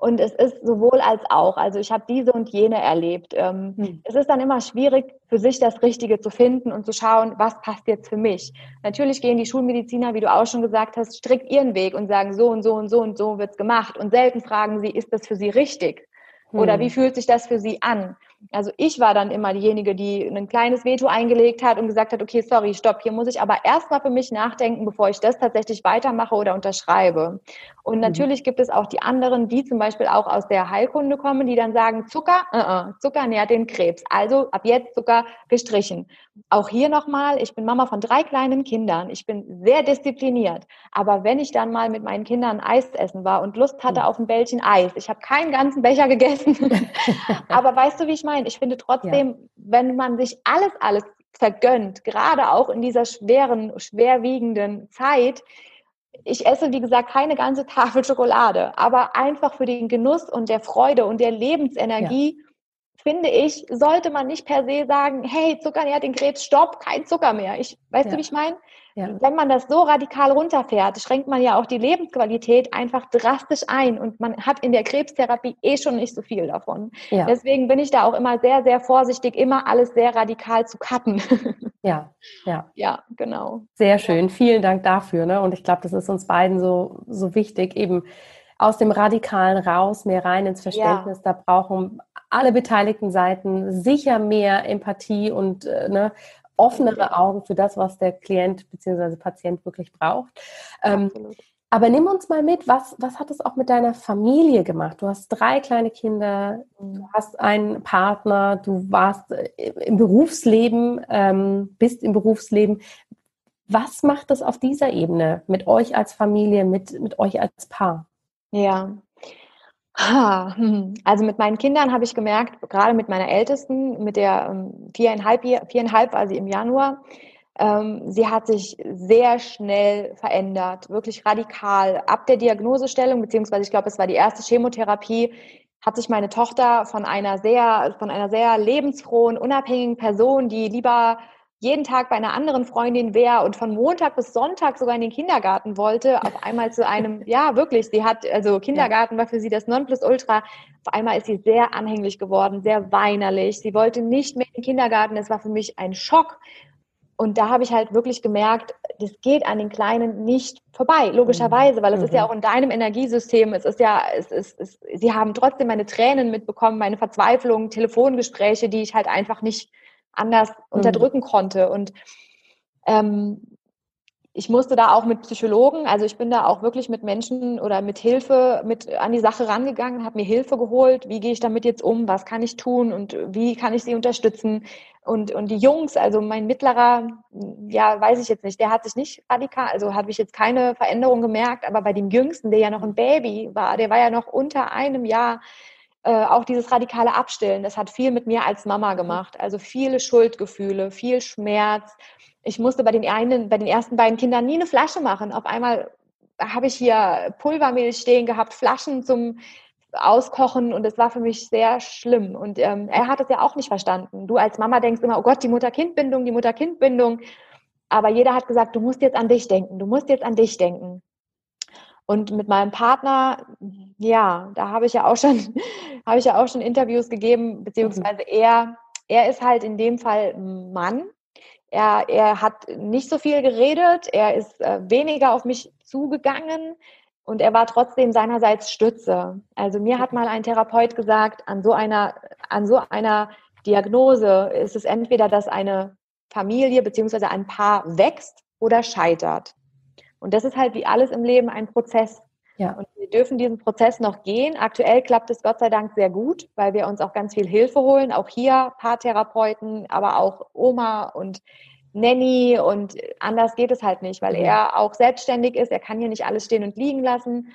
Und es ist sowohl als auch. Also ich habe diese und jene erlebt. Ähm, mhm. Es ist dann immer schwierig, für sich das Richtige zu finden und zu schauen, was passt jetzt für mich. Natürlich gehen die Schulmediziner, wie du auch schon gesagt hast, strikt ihren Weg und sagen, so und so und so und so wird's gemacht. Und selten fragen sie, ist das für sie richtig? Oder wie hm. fühlt sich das für sie an? Also ich war dann immer diejenige, die ein kleines Veto eingelegt hat und gesagt hat, okay, sorry, stopp, hier muss ich aber erstmal für mich nachdenken, bevor ich das tatsächlich weitermache oder unterschreibe. Und mhm. natürlich mhm. gibt es auch die anderen, die zum Beispiel auch aus der Heilkunde kommen, die dann sagen, Zucker, uh -uh, Zucker nährt den Krebs. Also ab jetzt Zucker gestrichen. Auch hier nochmal, ich bin Mama von drei kleinen Kindern. Ich bin sehr diszipliniert. Aber wenn ich dann mal mit meinen Kindern Eis essen war und Lust hatte mhm. auf ein Bällchen Eis, ich habe keinen ganzen Becher gegessen. aber weißt du, wie ich meine? Ich finde trotzdem, ja. wenn man sich alles, alles vergönnt, gerade auch in dieser schweren, schwerwiegenden Zeit, ich esse, wie gesagt, keine ganze Tafel Schokolade, aber einfach für den Genuss und der Freude und der Lebensenergie, ja. finde ich, sollte man nicht per se sagen, hey, Zucker nährt den Krebs, stopp, kein Zucker mehr. Ich, weißt ja. du, wie ich meine? Ja. wenn man das so radikal runterfährt, schränkt man ja auch die Lebensqualität einfach drastisch ein und man hat in der Krebstherapie eh schon nicht so viel davon. Ja. Deswegen bin ich da auch immer sehr, sehr vorsichtig, immer alles sehr radikal zu cutten. Ja, ja. Ja, genau. Sehr schön. Vielen Dank dafür. Ne? Und ich glaube, das ist uns beiden so, so wichtig, eben aus dem Radikalen raus, mehr rein ins Verständnis. Ja. Da brauchen alle beteiligten Seiten sicher mehr Empathie und äh, ne, offenere Augen für das, was der Klient bzw. Patient wirklich braucht. Ähm, aber nimm uns mal mit, was, was hat es auch mit deiner Familie gemacht? Du hast drei kleine Kinder, du mhm. hast einen Partner, du warst äh, im Berufsleben, ähm, bist im Berufsleben. Was macht das auf dieser Ebene mit euch als Familie, mit, mit euch als Paar? Ja. Also mit meinen Kindern habe ich gemerkt, gerade mit meiner Ältesten, mit der ähm, viereinhalb, viereinhalb war sie im Januar, ähm, sie hat sich sehr schnell verändert, wirklich radikal. Ab der Diagnosestellung, beziehungsweise ich glaube, es war die erste Chemotherapie, hat sich meine Tochter von einer sehr, von einer sehr lebensfrohen, unabhängigen Person, die lieber jeden Tag bei einer anderen Freundin wäre und von Montag bis Sonntag sogar in den Kindergarten wollte, auf einmal zu einem, ja wirklich, sie hat, also Kindergarten war für sie das Nonplusultra, auf einmal ist sie sehr anhänglich geworden, sehr weinerlich, sie wollte nicht mehr in den Kindergarten, es war für mich ein Schock. Und da habe ich halt wirklich gemerkt, das geht an den Kleinen nicht vorbei, logischerweise, weil es mhm. ist ja mhm. auch in deinem Energiesystem, es ist ja, es ist, es, sie haben trotzdem meine Tränen mitbekommen, meine Verzweiflung, Telefongespräche, die ich halt einfach nicht anders mhm. unterdrücken konnte. Und ähm, ich musste da auch mit Psychologen, also ich bin da auch wirklich mit Menschen oder mit Hilfe mit an die Sache rangegangen, habe mir Hilfe geholt, wie gehe ich damit jetzt um, was kann ich tun und wie kann ich sie unterstützen. Und, und die Jungs, also mein mittlerer, ja, weiß ich jetzt nicht, der hat sich nicht radikal, also habe ich jetzt keine Veränderung gemerkt, aber bei dem Jüngsten, der ja noch ein Baby war, der war ja noch unter einem Jahr, äh, auch dieses radikale Abstillen, das hat viel mit mir als Mama gemacht. Also viele Schuldgefühle, viel Schmerz. Ich musste bei den, einen, bei den ersten beiden Kindern nie eine Flasche machen. Auf einmal habe ich hier Pulvermilch stehen gehabt, Flaschen zum Auskochen und es war für mich sehr schlimm. Und ähm, er hat es ja auch nicht verstanden. Du als Mama denkst immer, oh Gott, die Mutter-Kind-Bindung, die Mutter-Kind-Bindung. Aber jeder hat gesagt, du musst jetzt an dich denken, du musst jetzt an dich denken. Und mit meinem Partner, ja, da habe ich ja auch schon, habe ich ja auch schon Interviews gegeben, beziehungsweise mhm. er, er ist halt in dem Fall Mann. Er, er hat nicht so viel geredet, er ist äh, weniger auf mich zugegangen und er war trotzdem seinerseits Stütze. Also mir hat mal ein Therapeut gesagt, an so einer, an so einer Diagnose ist es entweder, dass eine Familie beziehungsweise ein Paar wächst oder scheitert. Und das ist halt wie alles im Leben ein Prozess. Ja. Und wir dürfen diesen Prozess noch gehen. Aktuell klappt es Gott sei Dank sehr gut, weil wir uns auch ganz viel Hilfe holen. Auch hier Paartherapeuten, aber auch Oma und Nanny und anders geht es halt nicht, weil ja. er auch selbstständig ist. Er kann hier nicht alles stehen und liegen lassen.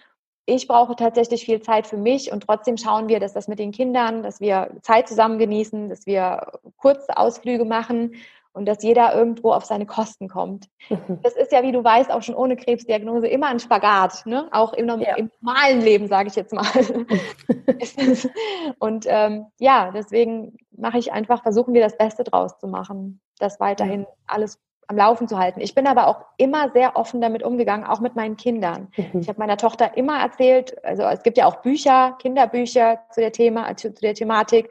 Ich brauche tatsächlich viel Zeit für mich und trotzdem schauen wir, dass das mit den Kindern, dass wir Zeit zusammen genießen, dass wir kurze Ausflüge machen und dass jeder irgendwo auf seine Kosten kommt. Mhm. Das ist ja, wie du weißt, auch schon ohne Krebsdiagnose immer ein Spagat, ne? auch im, ja. im normalen Leben, sage ich jetzt mal. und ähm, ja, deswegen mache ich einfach, versuchen wir das Beste draus zu machen, das weiterhin alles am Laufen zu halten. Ich bin aber auch immer sehr offen damit umgegangen, auch mit meinen Kindern. Mhm. Ich habe meiner Tochter immer erzählt, also es gibt ja auch Bücher, Kinderbücher zu der Thema, zu der Thematik.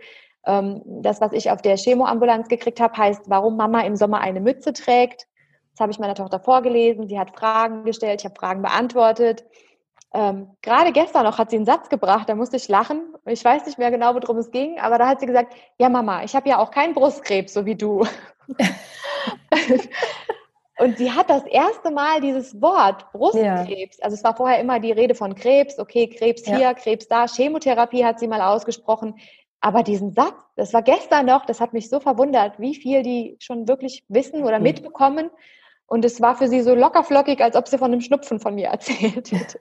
Ähm, das, was ich auf der Chemoambulanz gekriegt habe, heißt, warum Mama im Sommer eine Mütze trägt. Das habe ich meiner Tochter vorgelesen. Sie hat Fragen gestellt, ich habe Fragen beantwortet. Ähm, gerade gestern noch hat sie einen Satz gebracht, da musste ich lachen. Ich weiß nicht mehr genau, worum es ging, aber da hat sie gesagt, ja Mama, ich habe ja auch keinen Brustkrebs, so wie du. Und sie hat das erste Mal dieses Wort Brustkrebs, ja. also es war vorher immer die Rede von Krebs, okay, Krebs hier, ja. Krebs da, Chemotherapie hat sie mal ausgesprochen. Aber diesen Satz, das war gestern noch, das hat mich so verwundert, wie viel die schon wirklich wissen oder mhm. mitbekommen. Und es war für sie so lockerflockig, als ob sie von einem Schnupfen von mir erzählt hätte.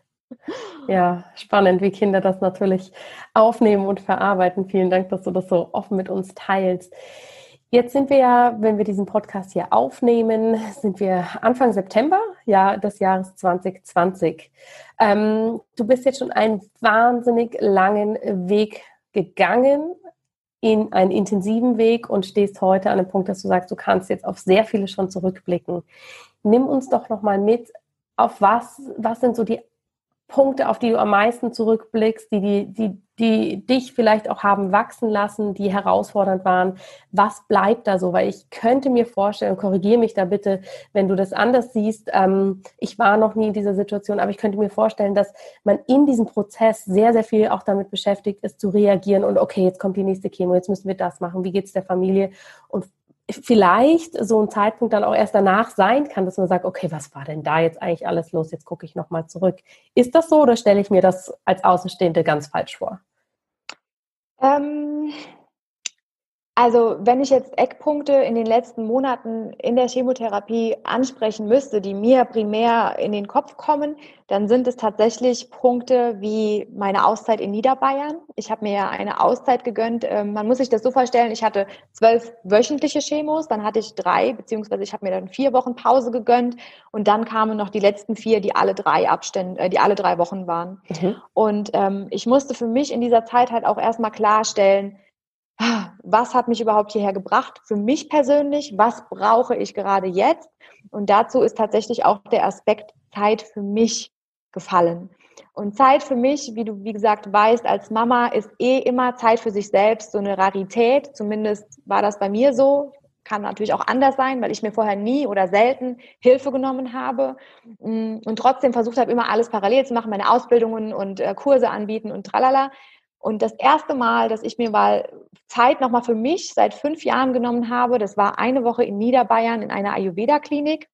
Ja, spannend, wie Kinder das natürlich aufnehmen und verarbeiten. Vielen Dank, dass du das so offen mit uns teilst. Jetzt sind wir ja, wenn wir diesen Podcast hier aufnehmen, sind wir Anfang September ja, des Jahres 2020. Ähm, du bist jetzt schon einen wahnsinnig langen Weg gegangen in einen intensiven Weg und stehst heute an dem Punkt, dass du sagst, du kannst jetzt auf sehr viele schon zurückblicken. Nimm uns doch nochmal mit, auf was, was sind so die Punkte, auf die du am meisten zurückblickst, die, die, die, die dich vielleicht auch haben wachsen lassen, die herausfordernd waren? Was bleibt da so? Weil ich könnte mir vorstellen, korrigiere mich da bitte, wenn du das anders siehst. Ähm, ich war noch nie in dieser Situation, aber ich könnte mir vorstellen, dass man in diesem Prozess sehr, sehr viel auch damit beschäftigt ist, zu reagieren und okay, jetzt kommt die nächste Chemo, jetzt müssen wir das machen, wie geht es der Familie? Und vielleicht so ein Zeitpunkt dann auch erst danach sein kann, dass man sagt, okay, was war denn da jetzt eigentlich alles los? Jetzt gucke ich nochmal zurück. Ist das so oder stelle ich mir das als Außenstehende ganz falsch vor? Ähm, also wenn ich jetzt Eckpunkte in den letzten Monaten in der Chemotherapie ansprechen müsste, die mir primär in den Kopf kommen, dann sind es tatsächlich Punkte wie meine Auszeit in Niederbayern. Ich habe mir ja eine Auszeit gegönnt. Ähm, man muss sich das so vorstellen, ich hatte zwölf wöchentliche Chemos, dann hatte ich drei, beziehungsweise ich habe mir dann vier Wochen Pause gegönnt und dann kamen noch die letzten vier, die alle drei Abstände, äh, die alle drei Wochen waren. Mhm. Und ähm, ich musste für mich in dieser Zeit halt auch erstmal klarstellen, was hat mich überhaupt hierher gebracht für mich persönlich, was brauche ich gerade jetzt. Und dazu ist tatsächlich auch der Aspekt Zeit für mich gefallen. Und Zeit für mich, wie du, wie gesagt, weißt, als Mama ist eh immer Zeit für sich selbst so eine Rarität. Zumindest war das bei mir so. Kann natürlich auch anders sein, weil ich mir vorher nie oder selten Hilfe genommen habe mm, und trotzdem versucht habe, immer alles parallel zu machen, meine Ausbildungen und äh, Kurse anbieten und tralala. Und das erste Mal, dass ich mir mal Zeit nochmal für mich seit fünf Jahren genommen habe, das war eine Woche in Niederbayern in einer Ayurveda-Klinik,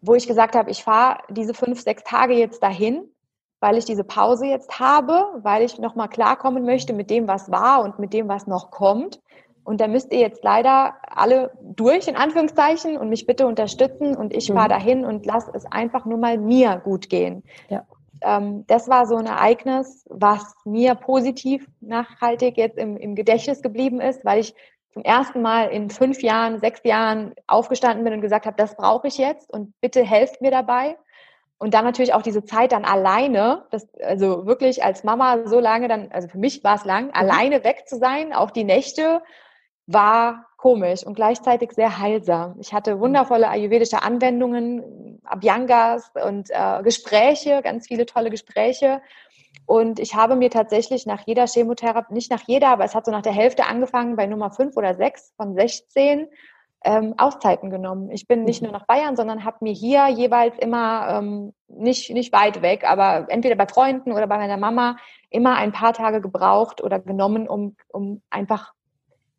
wo ich gesagt habe, ich fahre diese fünf, sechs Tage jetzt dahin, weil ich diese Pause jetzt habe, weil ich nochmal klarkommen möchte mit dem, was war und mit dem, was noch kommt. Und da müsst ihr jetzt leider alle durch, in Anführungszeichen, und mich bitte unterstützen. Und ich fahre mhm. dahin und lasse es einfach nur mal mir gut gehen. Ja ähm, das war so ein Ereignis, was mir positiv nachhaltig jetzt im, im Gedächtnis geblieben ist, weil ich zum ersten Mal in fünf Jahren, sechs Jahren aufgestanden bin und gesagt habe, das brauche ich jetzt und bitte helft mir dabei. Und dann natürlich auch diese Zeit dann alleine, das, also wirklich als Mama so lange dann, also für mich war es lang, mhm. alleine weg zu sein, auch die Nächte, war komisch und gleichzeitig sehr heilsam. Ich hatte wundervolle ayurvedische Anwendungen, Abhyangas und äh, Gespräche, ganz viele tolle Gespräche. Und ich habe mir tatsächlich nach jeder Chemotherapie, nicht nach jeder, aber es hat so nach der Hälfte angefangen, bei Nummer 5 oder 6 von 16 ähm, Auszeiten genommen. Ich bin nicht mhm. nur nach Bayern, sondern habe mir hier jeweils immer, ähm, nicht, nicht weit weg, aber entweder bei Freunden oder bei meiner Mama immer ein paar Tage gebraucht oder genommen, um, um einfach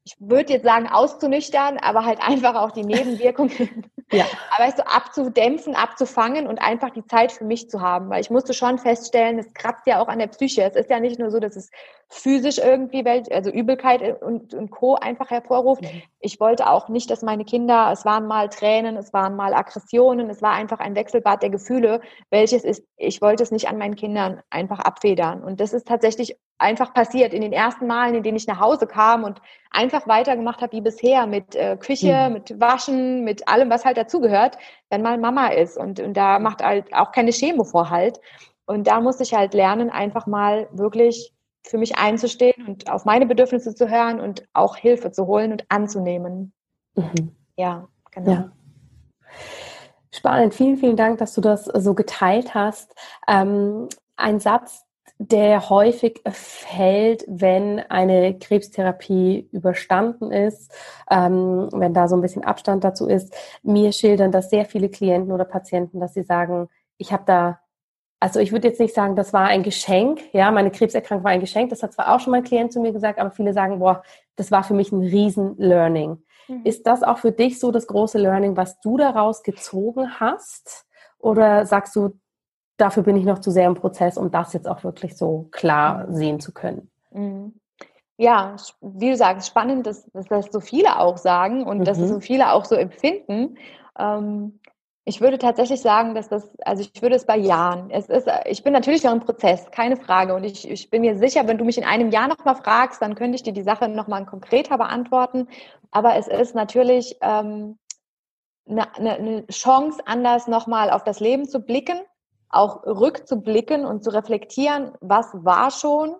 ich würde jetzt sagen, auszunüchtern, aber halt einfach auch die Nebenwirkungen, ja. aber weißt du, abzudämpfen, abzufangen und einfach die Zeit für mich zu haben. Weil ich musste schon feststellen, es kratzt ja auch an der Psyche. Es ist ja nicht nur so, dass es physisch irgendwie, also Übelkeit und, und Co. einfach hervorruft. Mhm. Ich wollte auch nicht, dass meine Kinder, es waren mal Tränen, es waren mal Aggressionen, es war einfach ein Wechselbad der Gefühle, welches ist, ich wollte es nicht an meinen Kindern einfach abfedern. Und das ist tatsächlich einfach passiert in den ersten Malen, in denen ich nach Hause kam und einfach weitergemacht habe wie bisher mit äh, Küche, mhm. mit Waschen, mit allem, was halt dazugehört, wenn mal Mama ist. Und, und da macht halt auch keine Chemo vor halt. Und da musste ich halt lernen, einfach mal wirklich für mich einzustehen und auf meine Bedürfnisse zu hören und auch Hilfe zu holen und anzunehmen. Mhm. Ja, genau. Ja. Spannend, vielen, vielen Dank, dass du das so geteilt hast. Ähm, ein Satz, der häufig fällt, wenn eine Krebstherapie überstanden ist, ähm, wenn da so ein bisschen Abstand dazu ist. Mir schildern das sehr viele Klienten oder Patienten, dass sie sagen, ich habe da also ich würde jetzt nicht sagen, das war ein Geschenk. Ja, meine Krebserkrankung war ein Geschenk. Das hat zwar auch schon mein Klient zu mir gesagt, aber viele sagen, boah, das war für mich ein riesen Learning. Mhm. Ist das auch für dich so das große Learning, was du daraus gezogen hast? Oder sagst du, dafür bin ich noch zu sehr im Prozess, um das jetzt auch wirklich so klar mhm. sehen zu können? Mhm. Ja, wie du sagst, spannend, dass, dass das so viele auch sagen und dass mhm. so viele auch so empfinden. Ähm, ich würde tatsächlich sagen, dass das, also ich würde es bei Jahren. Es ist, ich bin natürlich noch im Prozess, keine Frage. Und ich, ich bin mir sicher, wenn du mich in einem Jahr nochmal fragst, dann könnte ich dir die Sache nochmal konkreter beantworten. Aber es ist natürlich ähm, eine, eine Chance, anders nochmal auf das Leben zu blicken, auch rückzublicken und zu reflektieren, was war schon,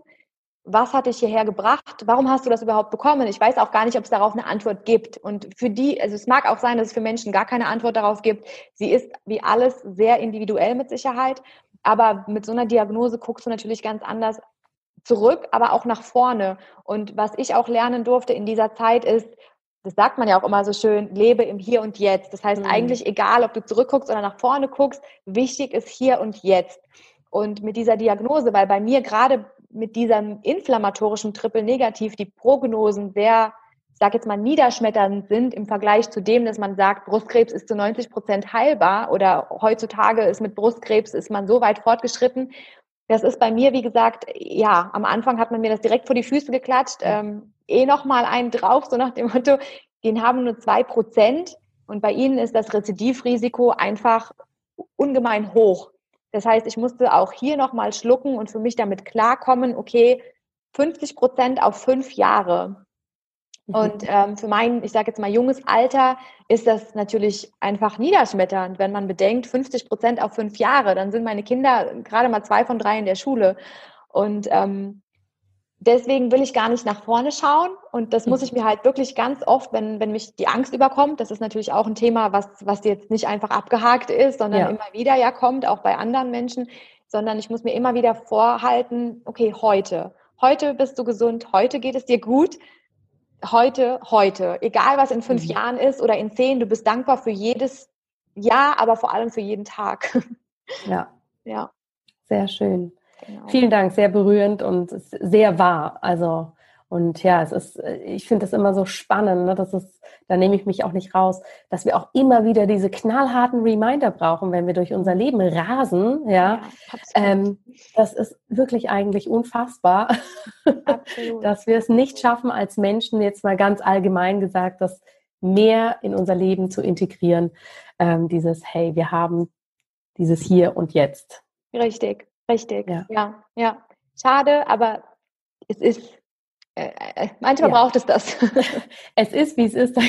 was hat dich hierher gebracht? Warum hast du das überhaupt bekommen? Ich weiß auch gar nicht, ob es darauf eine Antwort gibt. Und für die, also es mag auch sein, dass es für Menschen gar keine Antwort darauf gibt. Sie ist wie alles sehr individuell mit Sicherheit. Aber mit so einer Diagnose guckst du natürlich ganz anders zurück, aber auch nach vorne. Und was ich auch lernen durfte in dieser Zeit ist, das sagt man ja auch immer so schön, lebe im Hier und Jetzt. Das heißt mhm. eigentlich, egal ob du zurückguckst oder nach vorne guckst, wichtig ist hier und jetzt. Und mit dieser Diagnose, weil bei mir gerade mit diesem inflammatorischen Triple Negativ die Prognosen sehr, ich sage jetzt mal, niederschmetternd sind im Vergleich zu dem, dass man sagt, Brustkrebs ist zu 90 Prozent heilbar oder heutzutage ist mit Brustkrebs ist man so weit fortgeschritten. Das ist bei mir, wie gesagt, ja, am Anfang hat man mir das direkt vor die Füße geklatscht, ähm, eh noch mal einen drauf, so nach dem Motto, den haben nur zwei Prozent und bei ihnen ist das Rezidivrisiko einfach ungemein hoch. Das heißt, ich musste auch hier nochmal schlucken und für mich damit klarkommen, okay, 50 Prozent auf fünf Jahre. Mhm. Und ähm, für mein, ich sage jetzt mal, junges Alter ist das natürlich einfach niederschmetternd, wenn man bedenkt, 50 Prozent auf fünf Jahre, dann sind meine Kinder gerade mal zwei von drei in der Schule. Und ähm, deswegen will ich gar nicht nach vorne schauen. Und das muss ich mhm. mir halt wirklich ganz oft, wenn, wenn mich die Angst überkommt, das ist natürlich auch ein Thema, was, was jetzt nicht einfach abgehakt ist, sondern ja. immer wieder ja kommt, auch bei anderen Menschen, sondern ich muss mir immer wieder vorhalten, okay, heute. Heute bist du gesund, heute geht es dir gut. Heute, heute. Egal, was in fünf mhm. Jahren ist oder in zehn, du bist dankbar für jedes Jahr, aber vor allem für jeden Tag. Ja. Ja. Sehr schön. Genau. Vielen Dank, sehr berührend und sehr wahr. Also, und ja, es ist, ich finde das immer so spannend, ne? das ist, da nehme ich mich auch nicht raus, dass wir auch immer wieder diese knallharten Reminder brauchen, wenn wir durch unser Leben rasen, ja. ja ähm, das ist wirklich eigentlich unfassbar, dass wir es nicht schaffen, als Menschen, jetzt mal ganz allgemein gesagt, das mehr in unser Leben zu integrieren. Ähm, dieses, hey, wir haben dieses Hier und Jetzt. Richtig. Richtig, ja. ja, ja. Schade, aber es ist, äh, äh manchmal ja. braucht es das. es ist, wie es ist, da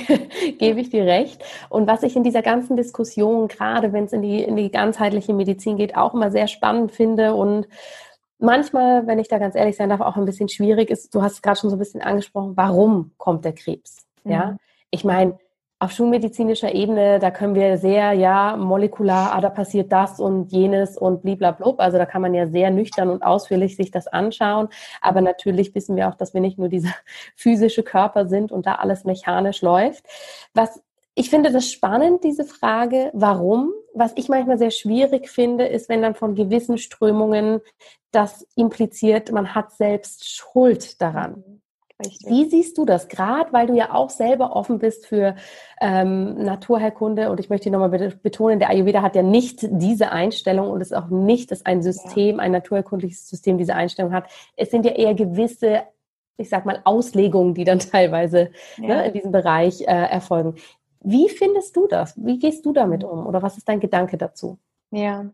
gebe ich dir recht. Und was ich in dieser ganzen Diskussion, gerade wenn es in die, in die ganzheitliche Medizin geht, auch immer sehr spannend finde und manchmal, wenn ich da ganz ehrlich sein darf, auch ein bisschen schwierig ist, du hast es gerade schon so ein bisschen angesprochen, warum kommt der Krebs? Ja, mhm. ich meine, auf schulmedizinischer Ebene, da können wir sehr, ja, molekular, ah, da passiert das und jenes und bliblablub. Also da kann man ja sehr nüchtern und ausführlich sich das anschauen. Aber natürlich wissen wir auch, dass wir nicht nur dieser physische Körper sind und da alles mechanisch läuft. Was ich finde das spannend, diese Frage, warum. Was ich manchmal sehr schwierig finde, ist, wenn dann von gewissen Strömungen das impliziert, man hat selbst Schuld daran. Richtig. Wie siehst du das? Gerade weil du ja auch selber offen bist für ähm, Naturheilkunde und ich möchte nochmal betonen, der Ayurveda hat ja nicht diese Einstellung und es ist auch nicht, dass ein System, ja. ein naturheilkundliches System diese Einstellung hat. Es sind ja eher gewisse, ich sag mal, Auslegungen, die dann teilweise ja. ne, in diesem Bereich äh, erfolgen. Wie findest du das? Wie gehst du damit um? Oder was ist dein Gedanke dazu? Ja,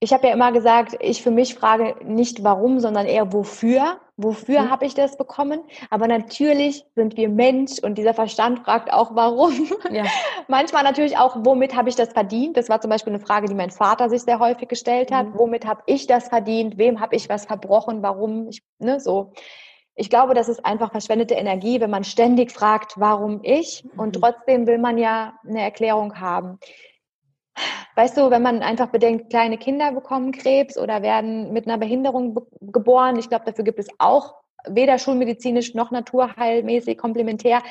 ich habe ja immer gesagt, ich für mich frage nicht warum, sondern eher wofür. Wofür mhm. habe ich das bekommen? Aber natürlich sind wir Mensch und dieser Verstand fragt auch warum. Ja. Manchmal natürlich auch, womit habe ich das verdient? Das war zum Beispiel eine Frage, die mein Vater sich sehr häufig gestellt hat. Mhm. Womit habe ich das verdient? Wem habe ich was verbrochen? Warum? Ich, ne, so. Ich glaube, das ist einfach verschwendete Energie, wenn man ständig fragt, warum ich? Und mhm. trotzdem will man ja eine Erklärung haben. Weißt du, wenn man einfach bedenkt, kleine Kinder bekommen Krebs oder werden mit einer Behinderung geboren, ich glaube, dafür gibt es auch weder schulmedizinisch noch naturheilmäßig komplementär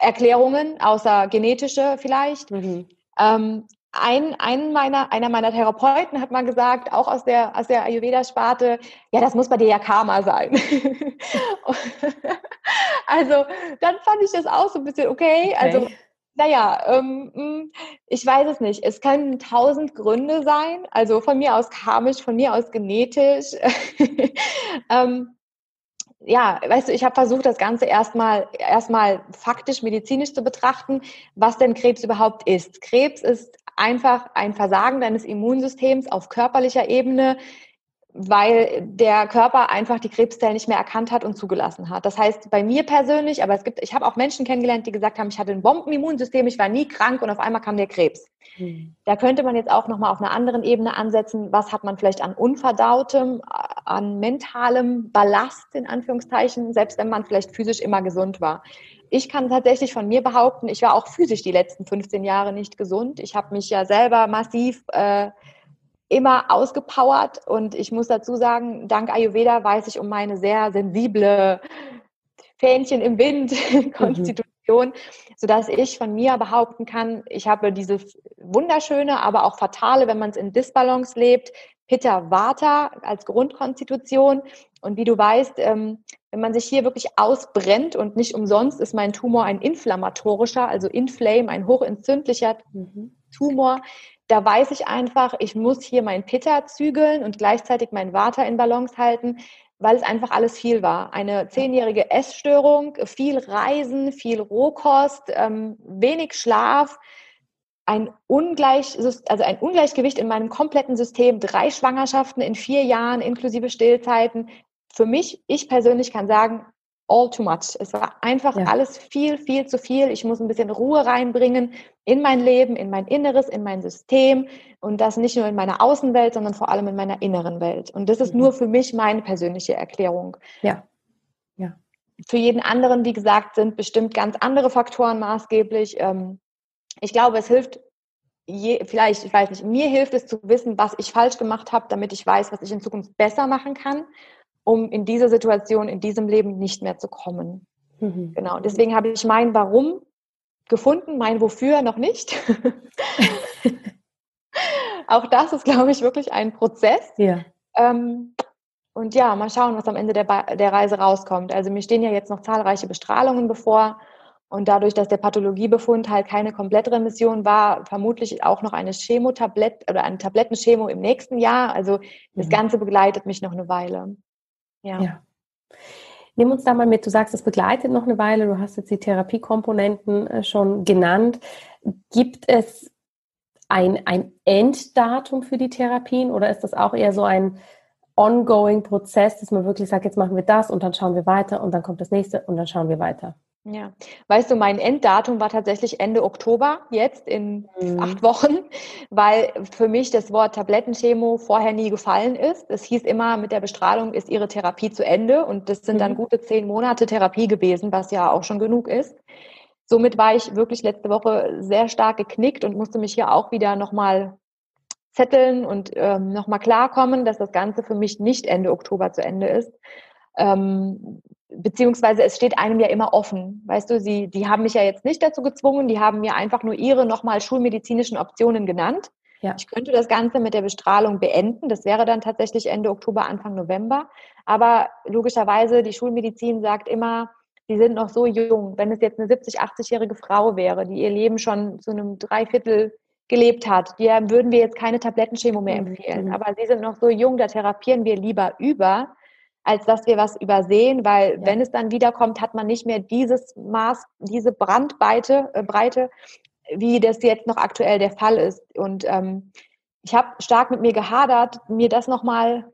Erklärungen, außer genetische vielleicht. Mhm. Ähm, ein, ein meiner, einer meiner Therapeuten hat mal gesagt, auch aus der, aus der Ayurveda-Sparte, ja, das muss bei dir ja Karma sein. also, dann fand ich das auch so ein bisschen okay. okay. Also, naja, ähm, hm, ich weiß es nicht. Es können tausend Gründe sein. Also von mir aus karmisch, von mir aus genetisch. ähm, ja, weißt du, ich habe versucht, das Ganze erstmal erstmal faktisch medizinisch zu betrachten, was denn Krebs überhaupt ist. Krebs ist einfach ein Versagen deines Immunsystems auf körperlicher Ebene weil der Körper einfach die Krebszellen nicht mehr erkannt hat und zugelassen hat. Das heißt, bei mir persönlich, aber es gibt, ich habe auch Menschen kennengelernt, die gesagt haben, ich hatte ein Bombenimmunsystem, ich war nie krank und auf einmal kam der Krebs. Mhm. Da könnte man jetzt auch nochmal auf einer anderen Ebene ansetzen, was hat man vielleicht an unverdautem, an mentalem Ballast, in Anführungszeichen, selbst wenn man vielleicht physisch immer gesund war. Ich kann tatsächlich von mir behaupten, ich war auch physisch die letzten 15 Jahre nicht gesund. Ich habe mich ja selber massiv äh, immer ausgepowert und ich muss dazu sagen, dank Ayurveda weiß ich um meine sehr sensible Fähnchen im Wind Konstitution, mhm. sodass ich von mir behaupten kann, ich habe dieses wunderschöne, aber auch fatale, wenn man es in Disbalance lebt, Pitta Vata als Grundkonstitution. Und wie du weißt, ähm, wenn man sich hier wirklich ausbrennt und nicht umsonst ist mein Tumor ein inflammatorischer, also inflame, ein hochentzündlicher mhm. Tumor, da weiß ich einfach, ich muss hier mein Pitta zügeln und gleichzeitig mein Vata in Balance halten, weil es einfach alles viel war. Eine zehnjährige Essstörung, viel Reisen, viel Rohkost, ähm, wenig Schlaf, ein, Ungleich, also ein Ungleichgewicht in meinem kompletten System, drei Schwangerschaften in vier Jahren inklusive Stillzeiten. Für mich, ich persönlich kann sagen, all too much. Es war einfach ja. alles viel, viel zu viel. Ich muss ein bisschen Ruhe reinbringen in mein Leben, in mein Inneres, in mein System und das nicht nur in meiner Außenwelt, sondern vor allem in meiner inneren Welt. Und das ist mhm. nur für mich meine persönliche Erklärung. Ja. Ja. Für jeden anderen, wie gesagt, sind bestimmt ganz andere Faktoren maßgeblich. Ähm, ich glaube, es hilft Je, vielleicht, ich weiß nicht, mir hilft es zu wissen, was ich falsch gemacht habe, damit ich weiß, was ich in Zukunft besser machen kann um in diese Situation, in diesem Leben nicht mehr zu kommen. Mhm. Genau. Deswegen habe ich mein Warum gefunden, mein Wofür noch nicht. Auch das ist, glaube ich, wirklich ein Prozess. Ja. Ähm, und ja, mal schauen, was am Ende der, der Reise rauskommt. Also mir stehen ja jetzt noch zahlreiche Bestrahlungen bevor. Und dadurch, dass der Pathologiebefund halt keine Komplettremission war, vermutlich auch noch eine Chemotablett oder eine Tablettenchemo im nächsten Jahr. Also das mhm. Ganze begleitet mich noch eine Weile. Ja. ja. Nimm uns da mal mit. Du sagst, es begleitet noch eine Weile. Du hast jetzt die Therapiekomponenten äh, schon genannt. Gibt es ein, ein Enddatum für die Therapien oder ist das auch eher so ein ongoing Prozess, dass man wirklich sagt, jetzt machen wir das und dann schauen wir weiter und dann kommt das nächste und dann schauen wir weiter? Ja, weißt du, mein Enddatum war tatsächlich Ende Oktober, jetzt in mhm. acht Wochen, weil für mich das Wort Tablettenchemo vorher nie gefallen ist. Es hieß immer, mit der Bestrahlung ist ihre Therapie zu Ende und das sind mhm. dann gute zehn Monate Therapie gewesen, was ja auch schon genug ist. Somit war ich wirklich letzte Woche sehr stark geknickt und musste mich hier auch wieder nochmal zetteln und ähm, nochmal klarkommen, dass das Ganze für mich nicht Ende Oktober zu Ende ist. Ähm, beziehungsweise es steht einem ja immer offen. Weißt du, sie, die haben mich ja jetzt nicht dazu gezwungen, die haben mir einfach nur ihre nochmal schulmedizinischen Optionen genannt. Ja. Ich könnte das Ganze mit der Bestrahlung beenden. Das wäre dann tatsächlich Ende Oktober, Anfang November. Aber logischerweise, die Schulmedizin sagt immer, sie sind noch so jung. Wenn es jetzt eine 70, 80-jährige Frau wäre, die ihr Leben schon zu einem Dreiviertel gelebt hat, der würden wir jetzt keine Tablettenchemo mehr mhm. empfehlen. Mhm. Aber sie sind noch so jung, da therapieren wir lieber über, als dass wir was übersehen, weil ja. wenn es dann wiederkommt, hat man nicht mehr dieses Maß, diese Brandweite, äh, Breite, wie das jetzt noch aktuell der Fall ist. Und ähm, ich habe stark mit mir gehadert, mir das nochmal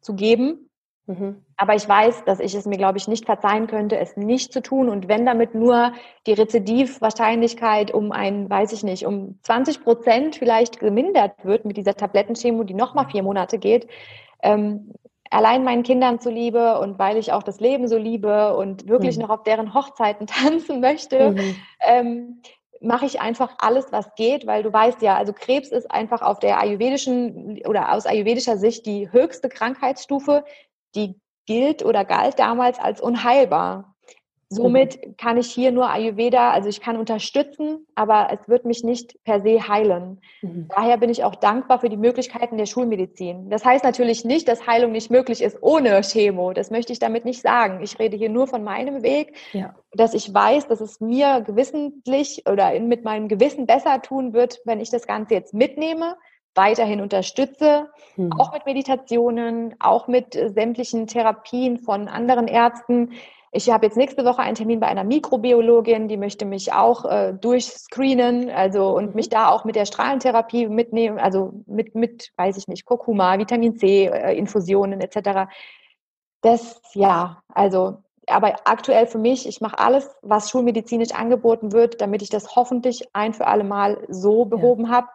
zu geben. Mhm. Aber ich weiß, dass ich es mir, glaube ich, nicht verzeihen könnte, es nicht zu tun. Und wenn damit nur die Rezidivwahrscheinlichkeit um ein, weiß ich nicht, um 20 Prozent vielleicht gemindert wird mit dieser Tablettenchemo, die nochmal vier Monate geht, ähm, allein meinen Kindern zuliebe und weil ich auch das Leben so liebe und wirklich mhm. noch auf deren Hochzeiten tanzen möchte, mhm. ähm, mache ich einfach alles, was geht, weil du weißt ja, also Krebs ist einfach auf der ayurvedischen oder aus ayurvedischer Sicht die höchste Krankheitsstufe, die gilt oder galt damals als unheilbar. Somit kann ich hier nur Ayurveda, also ich kann unterstützen, aber es wird mich nicht per se heilen. Mhm. Daher bin ich auch dankbar für die Möglichkeiten der Schulmedizin. Das heißt natürlich nicht, dass Heilung nicht möglich ist ohne Chemo. Das möchte ich damit nicht sagen. Ich rede hier nur von meinem Weg, ja. dass ich weiß, dass es mir gewissentlich oder mit meinem Gewissen besser tun wird, wenn ich das Ganze jetzt mitnehme, weiterhin unterstütze, mhm. auch mit Meditationen, auch mit sämtlichen Therapien von anderen Ärzten ich habe jetzt nächste Woche einen Termin bei einer Mikrobiologin, die möchte mich auch äh, durchscreenen, also und mhm. mich da auch mit der Strahlentherapie mitnehmen, also mit, mit, weiß ich nicht, Kurkuma, Vitamin C, äh, Infusionen etc. Das, ja, also, aber aktuell für mich, ich mache alles, was schulmedizinisch angeboten wird, damit ich das hoffentlich ein für alle Mal so behoben ja. habe.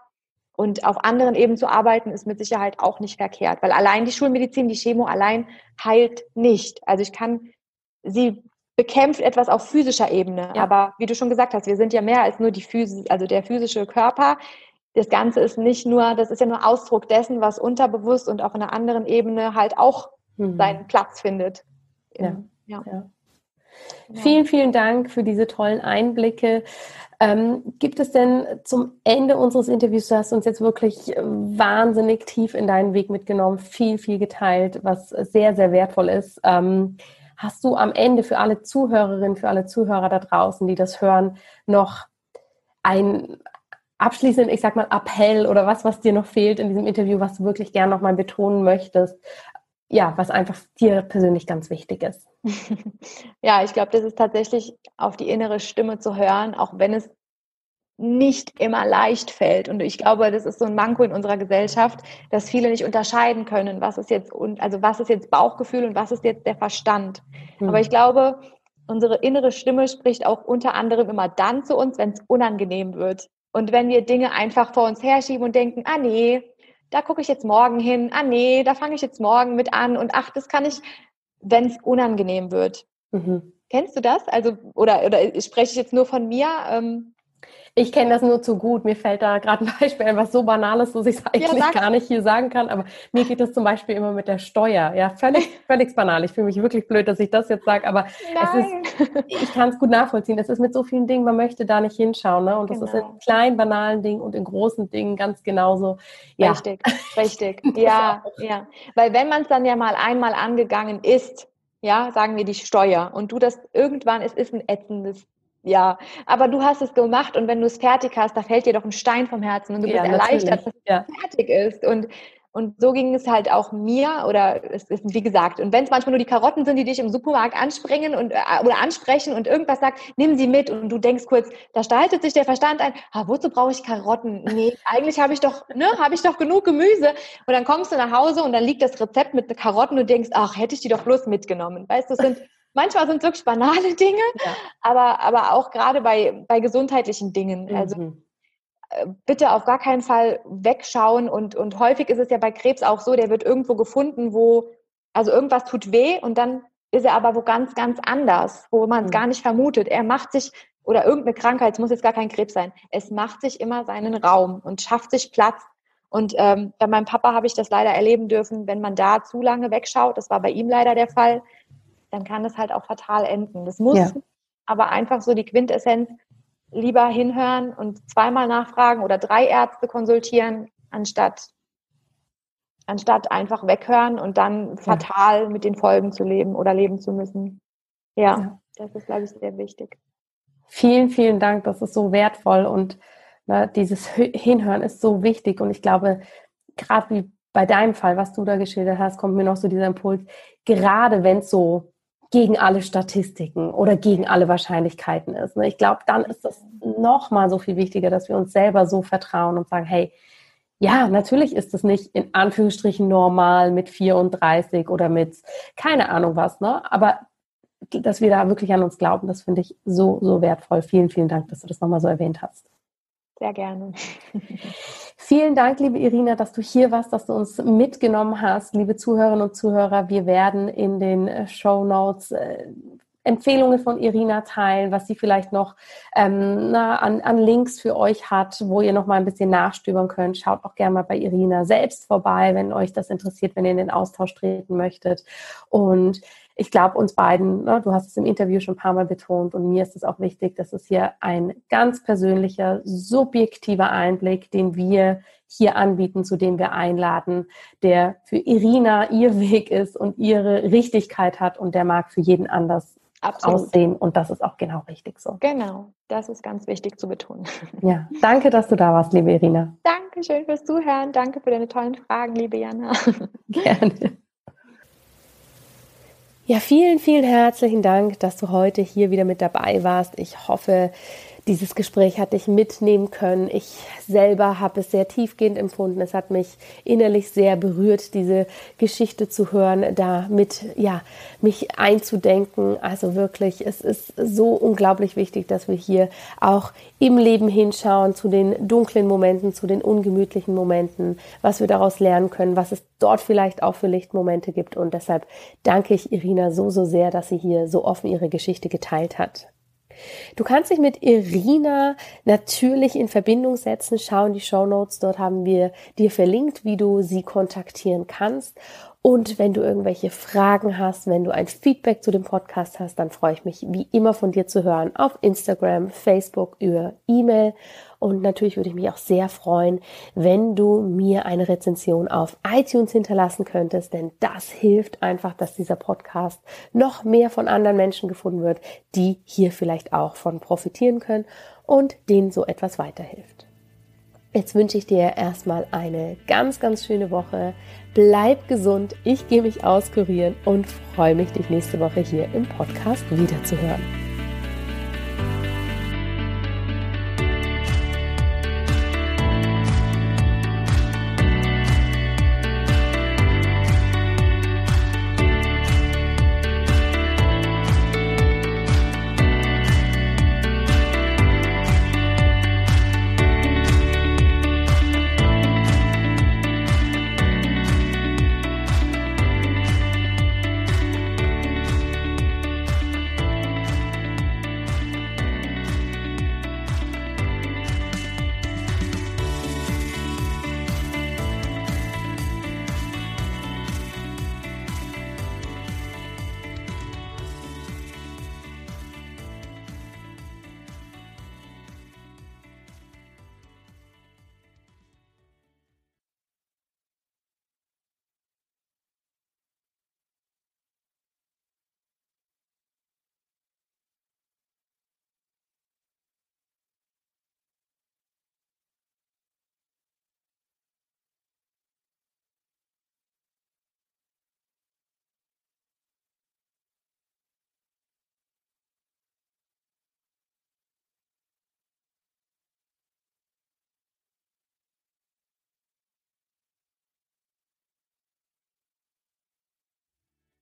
Und auf anderen Ebenen zu arbeiten, ist mit Sicherheit auch nicht verkehrt, weil allein die Schulmedizin, die Chemo allein heilt nicht. Also ich kann, sie bekämpft etwas auf physischer Ebene. Ja. Aber wie du schon gesagt hast, wir sind ja mehr als nur die Physis, also der physische Körper. Das Ganze ist nicht nur, das ist ja nur Ausdruck dessen, was unterbewusst und auf einer anderen Ebene halt auch mhm. seinen Platz findet. Ja. ja. ja. Genau. Vielen, vielen Dank für diese tollen Einblicke. Ähm, gibt es denn zum Ende unseres Interviews, du hast uns jetzt wirklich wahnsinnig tief in deinen Weg mitgenommen, viel, viel geteilt, was sehr, sehr wertvoll ist. Ähm, hast du am Ende für alle Zuhörerinnen, für alle Zuhörer da draußen, die das hören, noch ein abschließend, ich sag mal, Appell oder was, was dir noch fehlt in diesem Interview, was du wirklich gern nochmal betonen möchtest, ja, was einfach dir persönlich ganz wichtig ist. Ja, ich glaube, das ist tatsächlich auf die innere Stimme zu hören, auch wenn es nicht immer leicht fällt. Und ich glaube, das ist so ein Manko in unserer Gesellschaft, dass viele nicht unterscheiden können, was ist jetzt, also was ist jetzt Bauchgefühl und was ist jetzt der Verstand. Mhm. Aber ich glaube, unsere innere Stimme spricht auch unter anderem immer dann zu uns, wenn es unangenehm wird. Und wenn wir Dinge einfach vor uns herschieben und denken, ah nee, da gucke ich jetzt morgen hin, ah nee, da fange ich jetzt morgen mit an und ach, das kann ich, wenn es unangenehm wird. Mhm. Kennst du das? Also, oder, oder spreche ich jetzt nur von mir? Ähm, ich kenne das nur zu gut. Mir fällt da gerade ein Beispiel ein, was so banal ist, dass ich es eigentlich ja, gar nicht hier sagen kann. Aber mir geht es zum Beispiel immer mit der Steuer. Ja, völlig, völlig banal. Ich fühle mich wirklich blöd, dass ich das jetzt sage. Aber es ist, ich kann es gut nachvollziehen. Es ist mit so vielen Dingen, man möchte da nicht hinschauen. Ne? Und das genau. ist in genau. kleinen, banalen Dingen und in großen Dingen ganz genauso. Ja. Richtig, richtig. ja, ja. Weil wenn man es dann ja mal einmal angegangen ist, ja, sagen wir die Steuer und du das irgendwann, es ist ein ätzendes ja, aber du hast es gemacht und wenn du es fertig hast, da fällt dir doch ein Stein vom Herzen und du bist ja, erleichtert, dass ja. es fertig ist. Und, und so ging es halt auch mir oder es ist wie gesagt, und wenn es manchmal nur die Karotten sind, die dich im Supermarkt anspringen und äh, oder ansprechen und irgendwas sagt, nimm sie mit und du denkst kurz, da staltet sich der Verstand ein, ah, wozu brauche ich Karotten? Nee, eigentlich habe ich doch, ne, habe ich doch genug Gemüse. Und dann kommst du nach Hause und dann liegt das Rezept mit Karotten und du denkst, ach, hätte ich die doch bloß mitgenommen. Weißt du, es sind manchmal sind es wirklich banale Dinge, ja. aber, aber auch gerade bei, bei gesundheitlichen Dingen. Mhm. Also bitte auf gar keinen Fall wegschauen und, und häufig ist es ja bei Krebs auch so, der wird irgendwo gefunden, wo, also irgendwas tut weh und dann ist er aber wo ganz, ganz anders, wo man es mhm. gar nicht vermutet. Er macht sich, oder irgendeine Krankheit, es muss jetzt gar kein Krebs sein, es macht sich immer seinen Raum und schafft sich Platz. Und ähm, bei meinem Papa habe ich das leider erleben dürfen, wenn man da zu lange wegschaut, das war bei ihm leider der Fall, dann kann das halt auch fatal enden. Das muss ja. aber einfach so die Quintessenz lieber hinhören und zweimal nachfragen oder drei Ärzte konsultieren, anstatt, anstatt einfach weghören und dann fatal mit den Folgen zu leben oder leben zu müssen. Ja, ja. das ist, glaube ich, sehr wichtig. Vielen, vielen Dank. Das ist so wertvoll und ne, dieses Hinhören ist so wichtig und ich glaube, gerade wie bei deinem Fall, was du da geschildert hast, kommt mir noch so dieser Impuls, gerade wenn es so gegen alle Statistiken oder gegen alle Wahrscheinlichkeiten ist. Ne? Ich glaube, dann ist es noch mal so viel wichtiger, dass wir uns selber so vertrauen und sagen, hey, ja, natürlich ist es nicht in Anführungsstrichen normal mit 34 oder mit keine Ahnung was, ne? Aber dass wir da wirklich an uns glauben, das finde ich so, so wertvoll. Vielen, vielen Dank, dass du das nochmal so erwähnt hast. Sehr gerne. Vielen Dank, liebe Irina, dass du hier warst, dass du uns mitgenommen hast. Liebe Zuhörerinnen und Zuhörer, wir werden in den äh, Show Notes äh, Empfehlungen von Irina teilen, was sie vielleicht noch ähm, na, an, an Links für euch hat, wo ihr noch mal ein bisschen nachstöbern könnt. Schaut auch gerne mal bei Irina selbst vorbei, wenn euch das interessiert, wenn ihr in den Austausch treten möchtet. Und ich glaube, uns beiden, ne, du hast es im Interview schon ein paar Mal betont und mir ist es auch wichtig, dass es hier ein ganz persönlicher, subjektiver Einblick, den wir hier anbieten, zu dem wir einladen, der für Irina ihr Weg ist und ihre Richtigkeit hat und der mag für jeden anders Absolut. aussehen und das ist auch genau richtig so. Genau, das ist ganz wichtig zu betonen. Ja, danke, dass du da warst, liebe Irina. Dankeschön fürs Zuhören, danke für deine tollen Fragen, liebe Jana. Gerne. Ja, vielen, vielen herzlichen Dank, dass du heute hier wieder mit dabei warst. Ich hoffe, dieses Gespräch hat dich mitnehmen können. Ich selber habe es sehr tiefgehend empfunden. Es hat mich innerlich sehr berührt, diese Geschichte zu hören, damit ja mich einzudenken. Also wirklich, es ist so unglaublich wichtig, dass wir hier auch im Leben hinschauen zu den dunklen Momenten, zu den ungemütlichen Momenten, was wir daraus lernen können, was es dort vielleicht auch für Lichtmomente gibt. Und deshalb danke ich Irina so, so sehr, dass sie hier so offen ihre Geschichte geteilt hat. Du kannst dich mit Irina natürlich in Verbindung setzen. Schau in die Show Notes. Dort haben wir dir verlinkt, wie du sie kontaktieren kannst. Und wenn du irgendwelche Fragen hast, wenn du ein Feedback zu dem Podcast hast, dann freue ich mich wie immer von dir zu hören auf Instagram, Facebook, über E-Mail. Und natürlich würde ich mich auch sehr freuen, wenn du mir eine Rezension auf iTunes hinterlassen könntest, denn das hilft einfach, dass dieser Podcast noch mehr von anderen Menschen gefunden wird, die hier vielleicht auch von profitieren können und denen so etwas weiterhilft. Jetzt wünsche ich dir erstmal eine ganz, ganz schöne Woche. Bleib gesund. Ich gehe mich auskurieren und freue mich, dich nächste Woche hier im Podcast wiederzuhören.